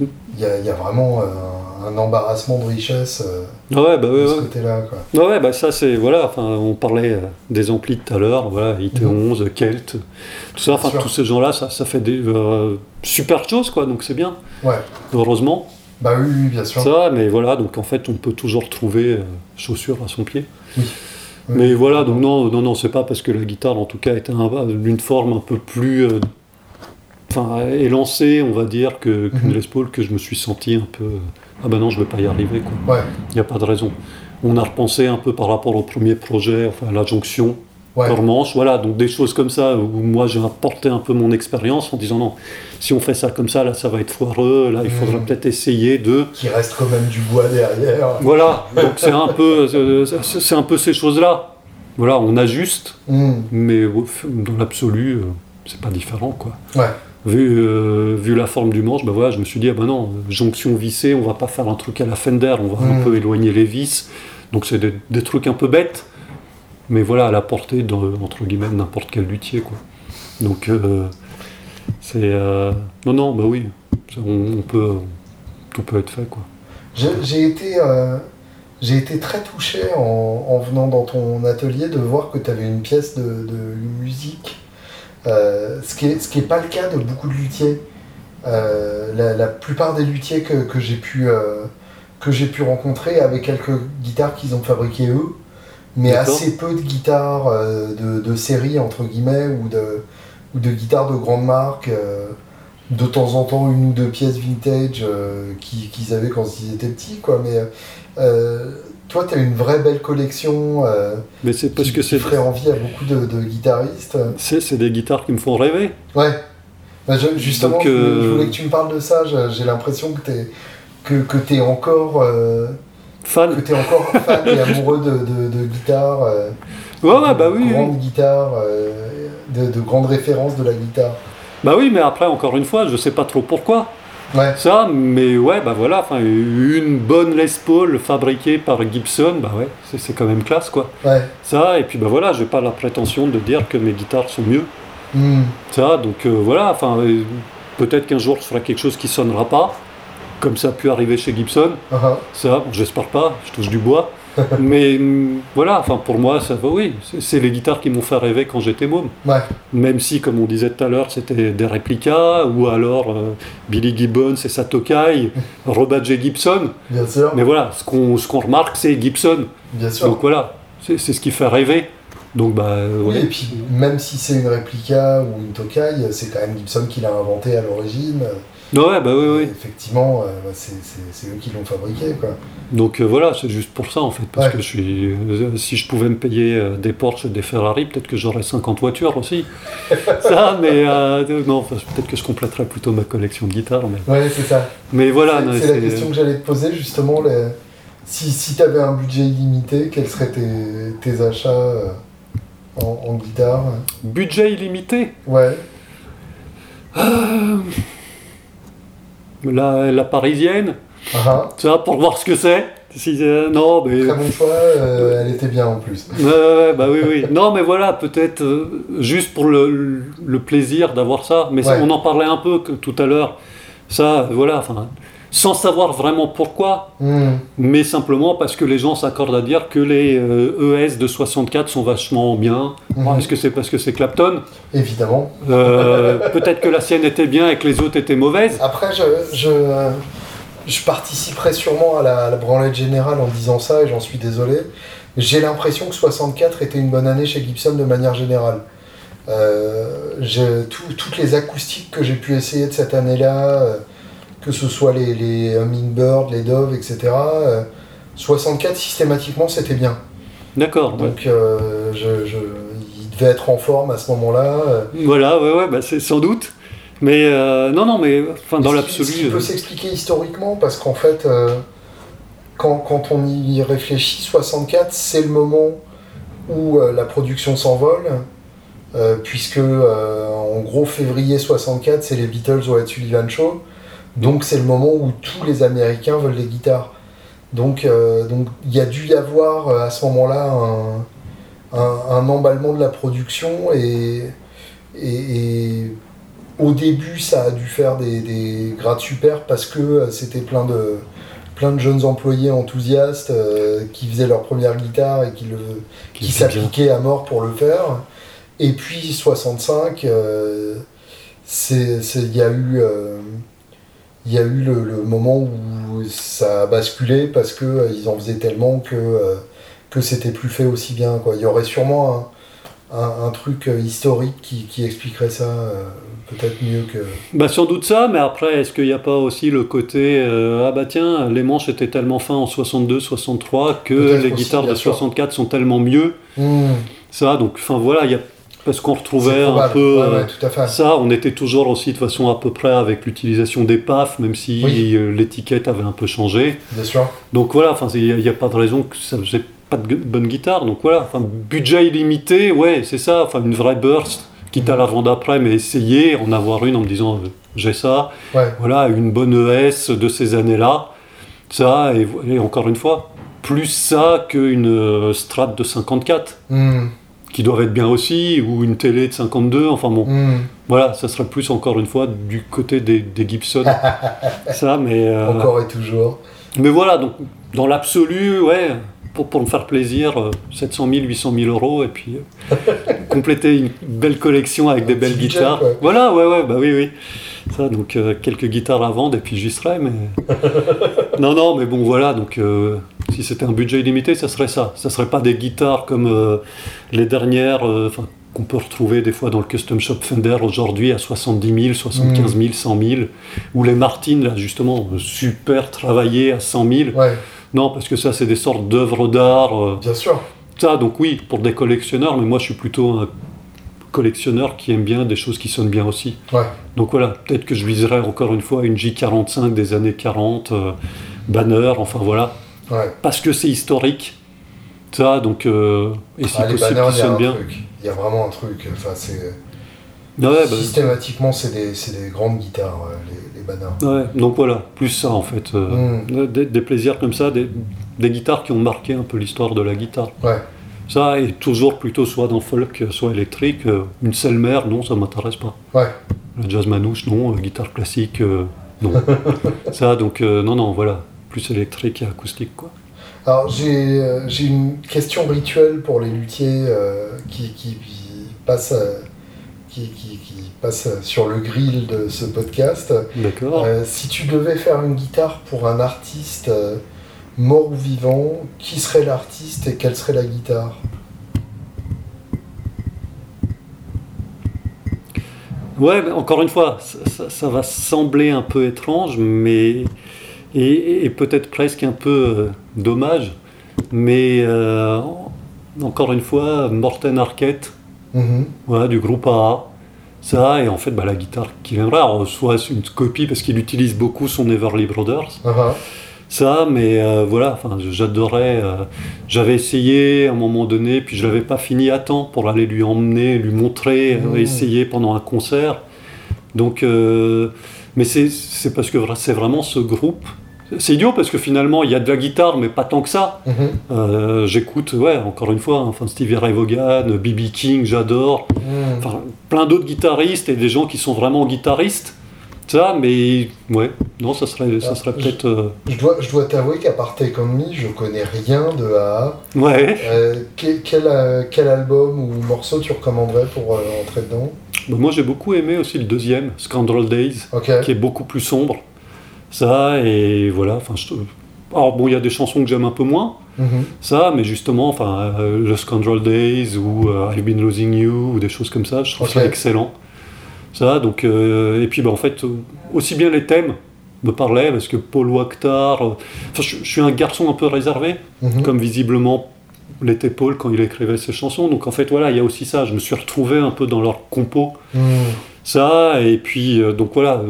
il y, a, il y a vraiment euh, un embarrassement de richesse euh, Ah ouais, bah ouais, de ce ouais. côté-là. Quoi. Ah ouais, bah ça c'est voilà, enfin on parlait euh, des amplis tout à l'heure, voilà, IT11, Kelt, tout ça, enfin tous ces gens-là, ça, ça fait des super choses quoi, donc c'est bien, Ouais, heureusement. bah oui, oui, bien sûr. Ça, mais voilà, donc en fait on peut toujours trouver chaussures à son pied. Oui. Oui. Mais voilà, donc non, non, non, c'est pas parce que la guitare en tout cas est un- d'une forme un peu plus, enfin élancée, on va dire, que qu'une Mhm. Les Paul que je me suis senti un peu, ah ben non, je vais pas y arriver Il n'y a pas de raison. On a repensé un peu par rapport au premier projet, enfin la jonction, ouais. Corps-Manche, voilà, donc des choses comme ça où moi j'ai apporté un peu mon expérience en disant non, si on fait ça comme ça, là ça va être foireux, là il faudrait Mhm. peut-être essayer de. Qui reste quand même du bois derrière. Voilà, donc c'est un peu, euh, c'est un peu ces choses-là. Voilà, on ajuste, Hmm, mais dans l'absolu, euh, c'est pas différent quoi. Ouais, Vu, euh, vu la forme du manche, ben voilà, je me suis dit, ah ben non, jonction vissée, on va pas faire un truc à la Fender, on va un Mm. peu éloigner les vis. Donc c'est des, des trucs un peu bêtes, mais voilà, à la portée, de, entre guillemets, n'importe quel luthier, quoi. Donc euh, c'est... euh, non, non, bah oui, ça, on, on peut... Tout peut être fait, quoi. J'ai été, j'ai été très touché en, en venant dans ton atelier de voir que tu avais une pièce de, de musique, euh, ce qui n'est pas le cas de beaucoup de luthiers. Euh, la, la plupart des luthiers que, que j'ai pu, euh, que j'ai pu rencontrer avaient quelques guitares qu'ils ont fabriquées eux, mais assez peu de guitares de, de série, entre guillemets, ou de, ou de guitares de grande marque. de temps en temps une ou deux pièces vintage qui- qu'ils avaient quand ils étaient petits, quoi. Mais toi, tu as une vraie belle collection euh, Mais c'est parce qui, que c'est... ferait envie à beaucoup de, de guitaristes. C'est c'est des guitares qui me font rêver. Ouais. Bah, je- justement, Donc, je, voulais, euh, je voulais que tu me parles de ça. J'ai l'impression que tu es, que, que t'es encore, euh, Fan. que t'es encore fan et amoureux de, de, de guitare. Ouais, ouais, bah oui, euh, de, de grandes références de la guitare. Bah oui, mais après, encore une fois, je sais pas trop pourquoi. Ouais. Ça, mais ouais, bah voilà, enfin, une bonne Les Paul fabriquée par Gibson, bah ouais, c'est- quand même classe, quoi. Ouais. Ça, et puis bah voilà, j'ai pas la prétention de dire que mes guitares sont mieux. Hmm. Ça, donc euh, voilà, enfin, euh, peut-être qu'un jour je ferai quelque chose qui sonnera pas, comme ça a pu arriver chez Gibson. Ah, Ça, j'espère pas, je touche du bois. Mais hum, voilà, enfin pour moi, ça va, oui. C'est- les guitares qui m'ont fait rêver quand j'étais môme. Ouais, Même si, comme on disait tout à l'heure, c'était des réplicas, ou alors euh, Billy Gibbons et sa Tokai, Robert J. Gibson. bien sûr. Mais voilà, ce qu'on ce qu'on remarque, c'est Gibson. Bien sûr. Donc voilà, c'est ce qui fait rêver. Donc bah, Oui, et puis même si c'est une réplica ou une Tokai, c'est quand même Gibson qui l'a inventé à l'origine. Ouais, bah oui, oui. Effectivement, euh, bah, c'est- eux qui l'ont fabriqué. Quoi. Donc euh, voilà, c'est juste pour ça en fait, parce Ouais. que je suis, euh, si je pouvais me payer des Porsche et des Ferrari, peut-être que j'aurais 50 voitures aussi. ça, mais non, enfin, peut-être que je compléterais plutôt ma collection de guitares. Mais, Ouais, c'est ça. mais voilà, c'est la question que j'allais te poser justement. les- Si, si tu avais un budget illimité, quels seraient tes, tes achats en, en guitare? Budget illimité? Ouais, La, la parisienne, ça, pour voir ce que c'est. Si, euh, non, mais. très bon choix, euh, elle était bien en plus. Bah oui, oui. Non, mais voilà, peut-être euh, juste pour le, le plaisir d'avoir ça. Mais Ouais. on en parlait un peu que- tout à l'heure. Ça, voilà, enfin, sans savoir vraiment pourquoi, Hmm, mais simplement parce que les gens s'accordent à dire que les euh, ES de 64 sont vachement bien. Alors, Est-ce que c'est parce que c'est Clapton? Évidemment. Euh, Peut-être que la sienne était bien et que les autres étaient mauvaises. Après, je, je, je participerai sûrement à la, à la branlette générale en disant ça, et j'en suis désolé. J'ai l'impression que 64 était une bonne année chez Gibson de manière générale. Euh, tout- toutes les acoustiques que j'ai pu essayer de cette année-là, que ce soit les, les Hummingbird, les Dove, etc., euh, 64 systématiquement c'était bien. D'accord. ouais. Donc euh, je, je- il devait être en forme à ce moment-là. euh, Voilà, ouais, ouais, bah, c'est sans doute. Mais euh, non, non, mais enfin, dans l'absolu. Ce qui peut s'expliquer historiquement, parce qu'en fait, euh, quand, quand on y réfléchit, 64, c'est le moment où la production s'envole, puisque en gros, février 64, c'est les Beatles au Ed Sullivan Show, donc c'est le moment où tous les Américains veulent des guitares. Donc euh, donc il y a dû y avoir euh, à ce moment-là un, un, un emballement de la production et, et, et au début, ça a dû faire des, des grades super parce que euh, c'était plein de, plein de jeunes employés enthousiastes euh, qui faisaient leur première guitare et qui, le, s'appliquaient à mort pour le faire. Et puis 65, euh, c'est- c'est- il y a eu, il y a eu le, le moment où ça a basculé parce que euh, ils en faisaient tellement que, euh, que c'était plus fait aussi bien. Quoi. Il y aurait sûrement un, un- un truc euh, historique qui, qui expliquerait ça peut-être mieux que. Bah sans doute ça, mais après, est-ce qu'il n'y a pas aussi le côté ah bah tiens, les manches étaient tellement fins en 62, 63 que les guitares de sûr. 64 sont tellement mieux? Hmm, Ça, donc enfin voilà, il y a parce qu'on retrouvait un peu Ouais, ouais, tout à fait. ça, on était toujours aussi de façon à peu près avec l'utilisation des PAF, même si Oui. euh, l'étiquette avait un peu changé. Bien sûr. Donc voilà, il n'y a, pas de raison que ça faisait pas de bonne guitare. Donc voilà, budget illimité, ouais, c'est ça. Enfin une vraie burst, quitte à la vendre après, mais essayer en avoir une en me disant euh, j'ai ça. Ouais. Voilà, une bonne ES de ces années-là. Ça, et, encore une fois, plus ça qu'une euh, Strat de 54, Hmm, qui doivent être bien aussi, ou une télé de 52, enfin bon. hmm. Voilà, ça serait plus encore une fois du côté des, des Gibson. ça, mais. euh, Encore et toujours. mais voilà, donc dans l'absolu, ouais, pour, pour me faire plaisir, euh, 700 000, 800 000 euros, et puis euh, compléter une belle collection avec Un des belles guitares. quoi. Voilà, ouais, ouais, bah oui, oui. Ça, donc euh, quelques guitares à vendre, et puis j'y serais, mais. non, non, mais bon, voilà, donc si c'était un budget illimité, ça serait ça. Ça serait pas des guitares comme euh, les dernières, euh, qu'on peut retrouver des fois dans le custom shop Fender aujourd'hui à 70 000, 75 000, 100 000, ou les Martin, là, justement, super travaillées à 100 000. Ouais, Non, parce que ça, c'est des sortes d'œuvres d'art. euh, bien sûr. ça, donc oui, pour des collectionneurs, mais moi, je suis plutôt un collectionneur qui aime bien des choses qui sonnent bien aussi. Ouais. Donc voilà, peut-être que je viserais encore une fois une J45 des années 40, euh, Banner, enfin voilà, Ouais. parce que c'est historique. Ça, donc, euh, et si Ah, possible, qui il y a sonne un bien. truc. Il y a vraiment un truc. Enfin, c'est Ouais, bah, systématiquement, c'est des, des grandes guitares, euh, les, les ouais, donc voilà, plus ça en fait. euh, Mm. des, des plaisirs comme ça, des, des guitares qui ont marqué un peu l'histoire de la guitare. Ouais. Ça, et toujours plutôt soit dans folk, soit électrique. Une Selmer, non, ça m'intéresse pas. Ouais. La jazz manouche, non. guitare classique, euh, non. ça, donc, euh, non, non, voilà. Plus électrique et acoustique, quoi. Alors, j'ai euh, une question rituelle pour les luthiers euh, qui, qui, qui passent, euh, qui, qui, passent sur le grill de ce podcast. D'accord. Euh, si tu devais faire une guitare pour un artiste mort ou vivant, qui serait l'artiste et quelle serait la guitare? Ouais, mais encore une fois, ça, ça- ça va sembler un peu étrange, mais et, et peut-être presque un peu euh, dommage, mais euh, encore une fois, Morten Arquette, Mhm. voilà, du groupe AA, ça et en fait bah, la guitare qu'il alors, soit c'est une copie parce qu'il utilise beaucoup son Everly Brothers, Ah ah. ça, mais euh, voilà, j'adorais. euh, J'avais essayé à un moment donné, puis je l'avais pas fini à temps pour aller lui emmener, lui montrer, euh, Mmh. essayer pendant un concert. Donc, mais c'est parce que c'est vraiment ce groupe. C'est idiot parce que finalement il y a de la guitare, mais pas tant que ça. Mhm. Euh, J'écoute, ouais, encore une fois, hein, enfin Stevie Ray Vaughan, B.B. King, j'adore. Mhm. Enfin, plein d'autres guitaristes et des gens qui sont vraiment guitaristes. Ça, mais ouais, non, ça serait, ça serait peut-être. euh, Je dois, je dois t'avouer qu'à part Take On Me, je connais rien de AA. Ouais. Euh, quel, quel, quel album ou morceau tu recommanderais pour entrer dedans? Bah, moi, j'ai beaucoup aimé aussi le deuxième, Scandal Days, qui est beaucoup plus sombre. Ça, et voilà. Enfin, je... Alors, bon, il y a des chansons que j'aime un peu moins, Mhm. ça, mais justement, enfin, euh, le Scandal Days ou euh, I've Been Losing You ou des choses comme ça, je trouve ça excellent. Ça, donc, euh, et puis, bah, en fait, aussi bien les thèmes me parlaient, parce que Paul Wakhtar, euh, enfin, je, je suis un garçon un peu réservé, Mhm. comme visiblement l'était Paul quand il écrivait ses chansons. Donc, en fait, voilà, il y a aussi ça. Je me suis retrouvé un peu dans leur compo. Mhm. Ça, et puis, donc voilà,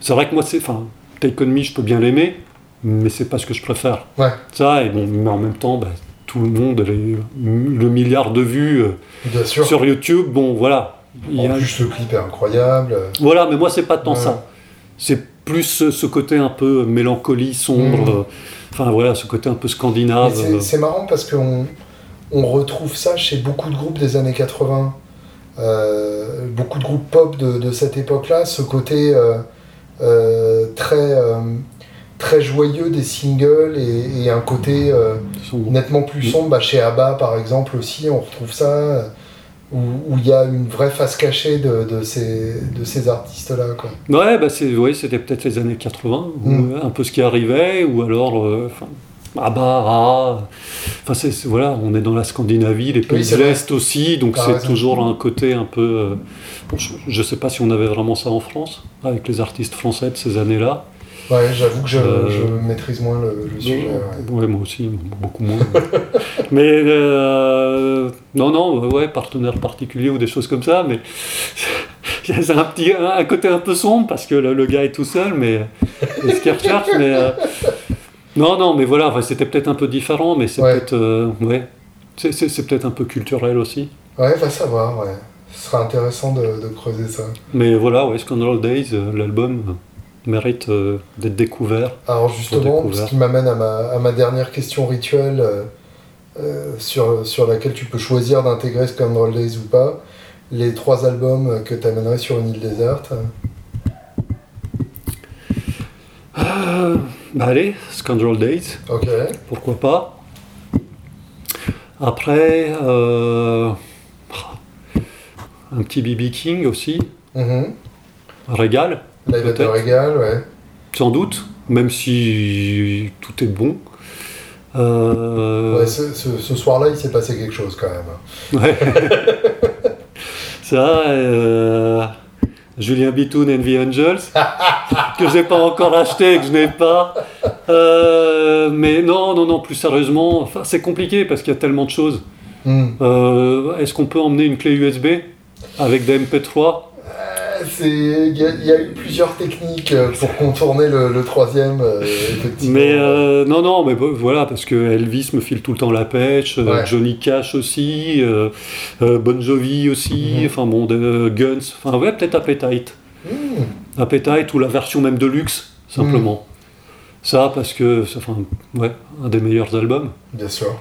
c'est vrai que moi, c'est, enfin, Take On Me, je peux bien l'aimer, mais c'est pas ce que je préfère. Ouais. Ça, et bon, mais en même temps, bah, tout le monde, les- le milliard de vues euh, Bien sûr. sur YouTube, bon, voilà. En a- plus, le clip est incroyable. Voilà, mais moi, c'est pas tant Ouais. ça. C'est plus ce, ce côté un peu mélancolie, sombre, Mm. euh, enfin voilà, ce côté un peu scandinave. c'est- euh, marrant parce qu'on on retrouve ça chez beaucoup de groupes des années 80. Euh, beaucoup de groupes pop de, de cette époque-là, ce côté euh, euh, très, euh, très joyeux des singles et, et un côté euh, nettement plus sombre. Bah, chez ABBA, par exemple, aussi, on retrouve ça, euh, où il y a une vraie face cachée de, de ces, de ces artistes-là. Ouais, bah c'est, ouais, c'était peut-être les années 80, ou, Mm. euh, un peu ce qui arrivait, ou alors, euh, ah bah, ah, enfin, voilà, on est dans la Scandinavie, les pays de l'Est aussi, donc c'est toujours un côté un peu. euh, bon, je, je sais pas si on avait vraiment ça en France, avec les artistes français de ces années-là. Ouais, j'avoue que je, Euh, je maîtrise moins le, le sujet. ouais. Ouais, moi aussi, beaucoup moins. mais euh, non, non, ouais, partenaire particulier ou des choses comme ça, mais c'est un petit, un, un côté un peu sombre parce que le, le gars est tout seul, mais et ce qu'il recherche, mais non, non, mais voilà, enfin, c'était peut-être un peu différent, mais c'est Ouais. peut-être, euh, ouais, c'est, peut-être un peu culturel aussi. Ouais, va savoir, ouais. Ce sera intéressant de, de creuser ça. Mais voilà, ouais, Scandal Days, euh, l'album euh, mérite euh, d'être découvert. Alors justement, découvert. ce qui m'amène à ma, à ma dernière question rituelle, sur, sur laquelle tu peux choisir d'intégrer Scandal Days ou pas, les trois albums que tu amènerais sur une île déserte. Bah allez, Scandal Days. Ok. pourquoi pas. Après, euh, un petit BB King aussi, Mhm. régal, Live Peut-être. Regal, ouais. sans doute, même si tout est bon. Euh, Ouais, ce ce- ce soir-là, il s'est passé quelque chose quand même. ouais. Ça, euh, Julien Bitoun and the Angels, que j'ai pas encore acheté, que je n'ai pas. Euh, mais non, non, non, plus sérieusement, enfin, c'est compliqué parce qu'il y a tellement de choses. Hmm. Euh, Est-ce qu'on peut emmener une clé USB avec des MP3 Euh, c'est- Il y, a- il y a eu plusieurs techniques euh, pour contourner le, le troisième, euh. Mais euh, non, non, mais voilà, parce que Elvis me file tout le temps la pêche, Ouais. Johnny Cash aussi, Bon Jovi aussi, Mhm. enfin bon, de- Guns, enfin ouais, peut-être Appetite. Hmm. Appetite ou la version même de luxe, simplement. Ça, parce que, c'est, enfin, ouais, un des meilleurs albums. Bien sûr.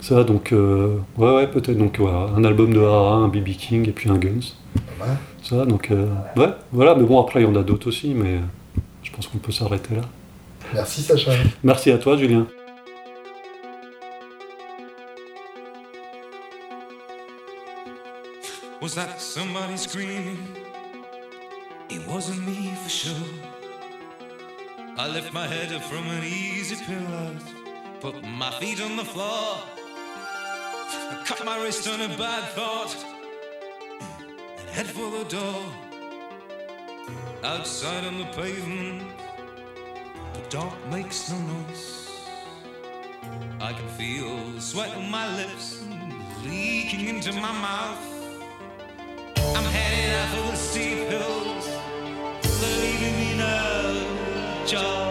Ça, donc, euh, ouais, ouais, peut-être, donc, voilà, un album de AA, un BB King et puis un Guns. Mal. Ça, donc, euh, ouais, voilà, mais bon, après, il y en a d'autres aussi, mais je pense qu'on peut s'arrêter là. Merci Sacha. Merci à toi Julien. Was that somebody screaming? It wasn't me for sure. I lift my head up from an easy pillow, put my feet on the floor. I cut my wrist on a bad thought and head for the door. Outside on the pavement, the dark makes no noise. I can feel sweat on my lips leaking into my mouth. I'm heading out for the steep hills, leaving me no choice.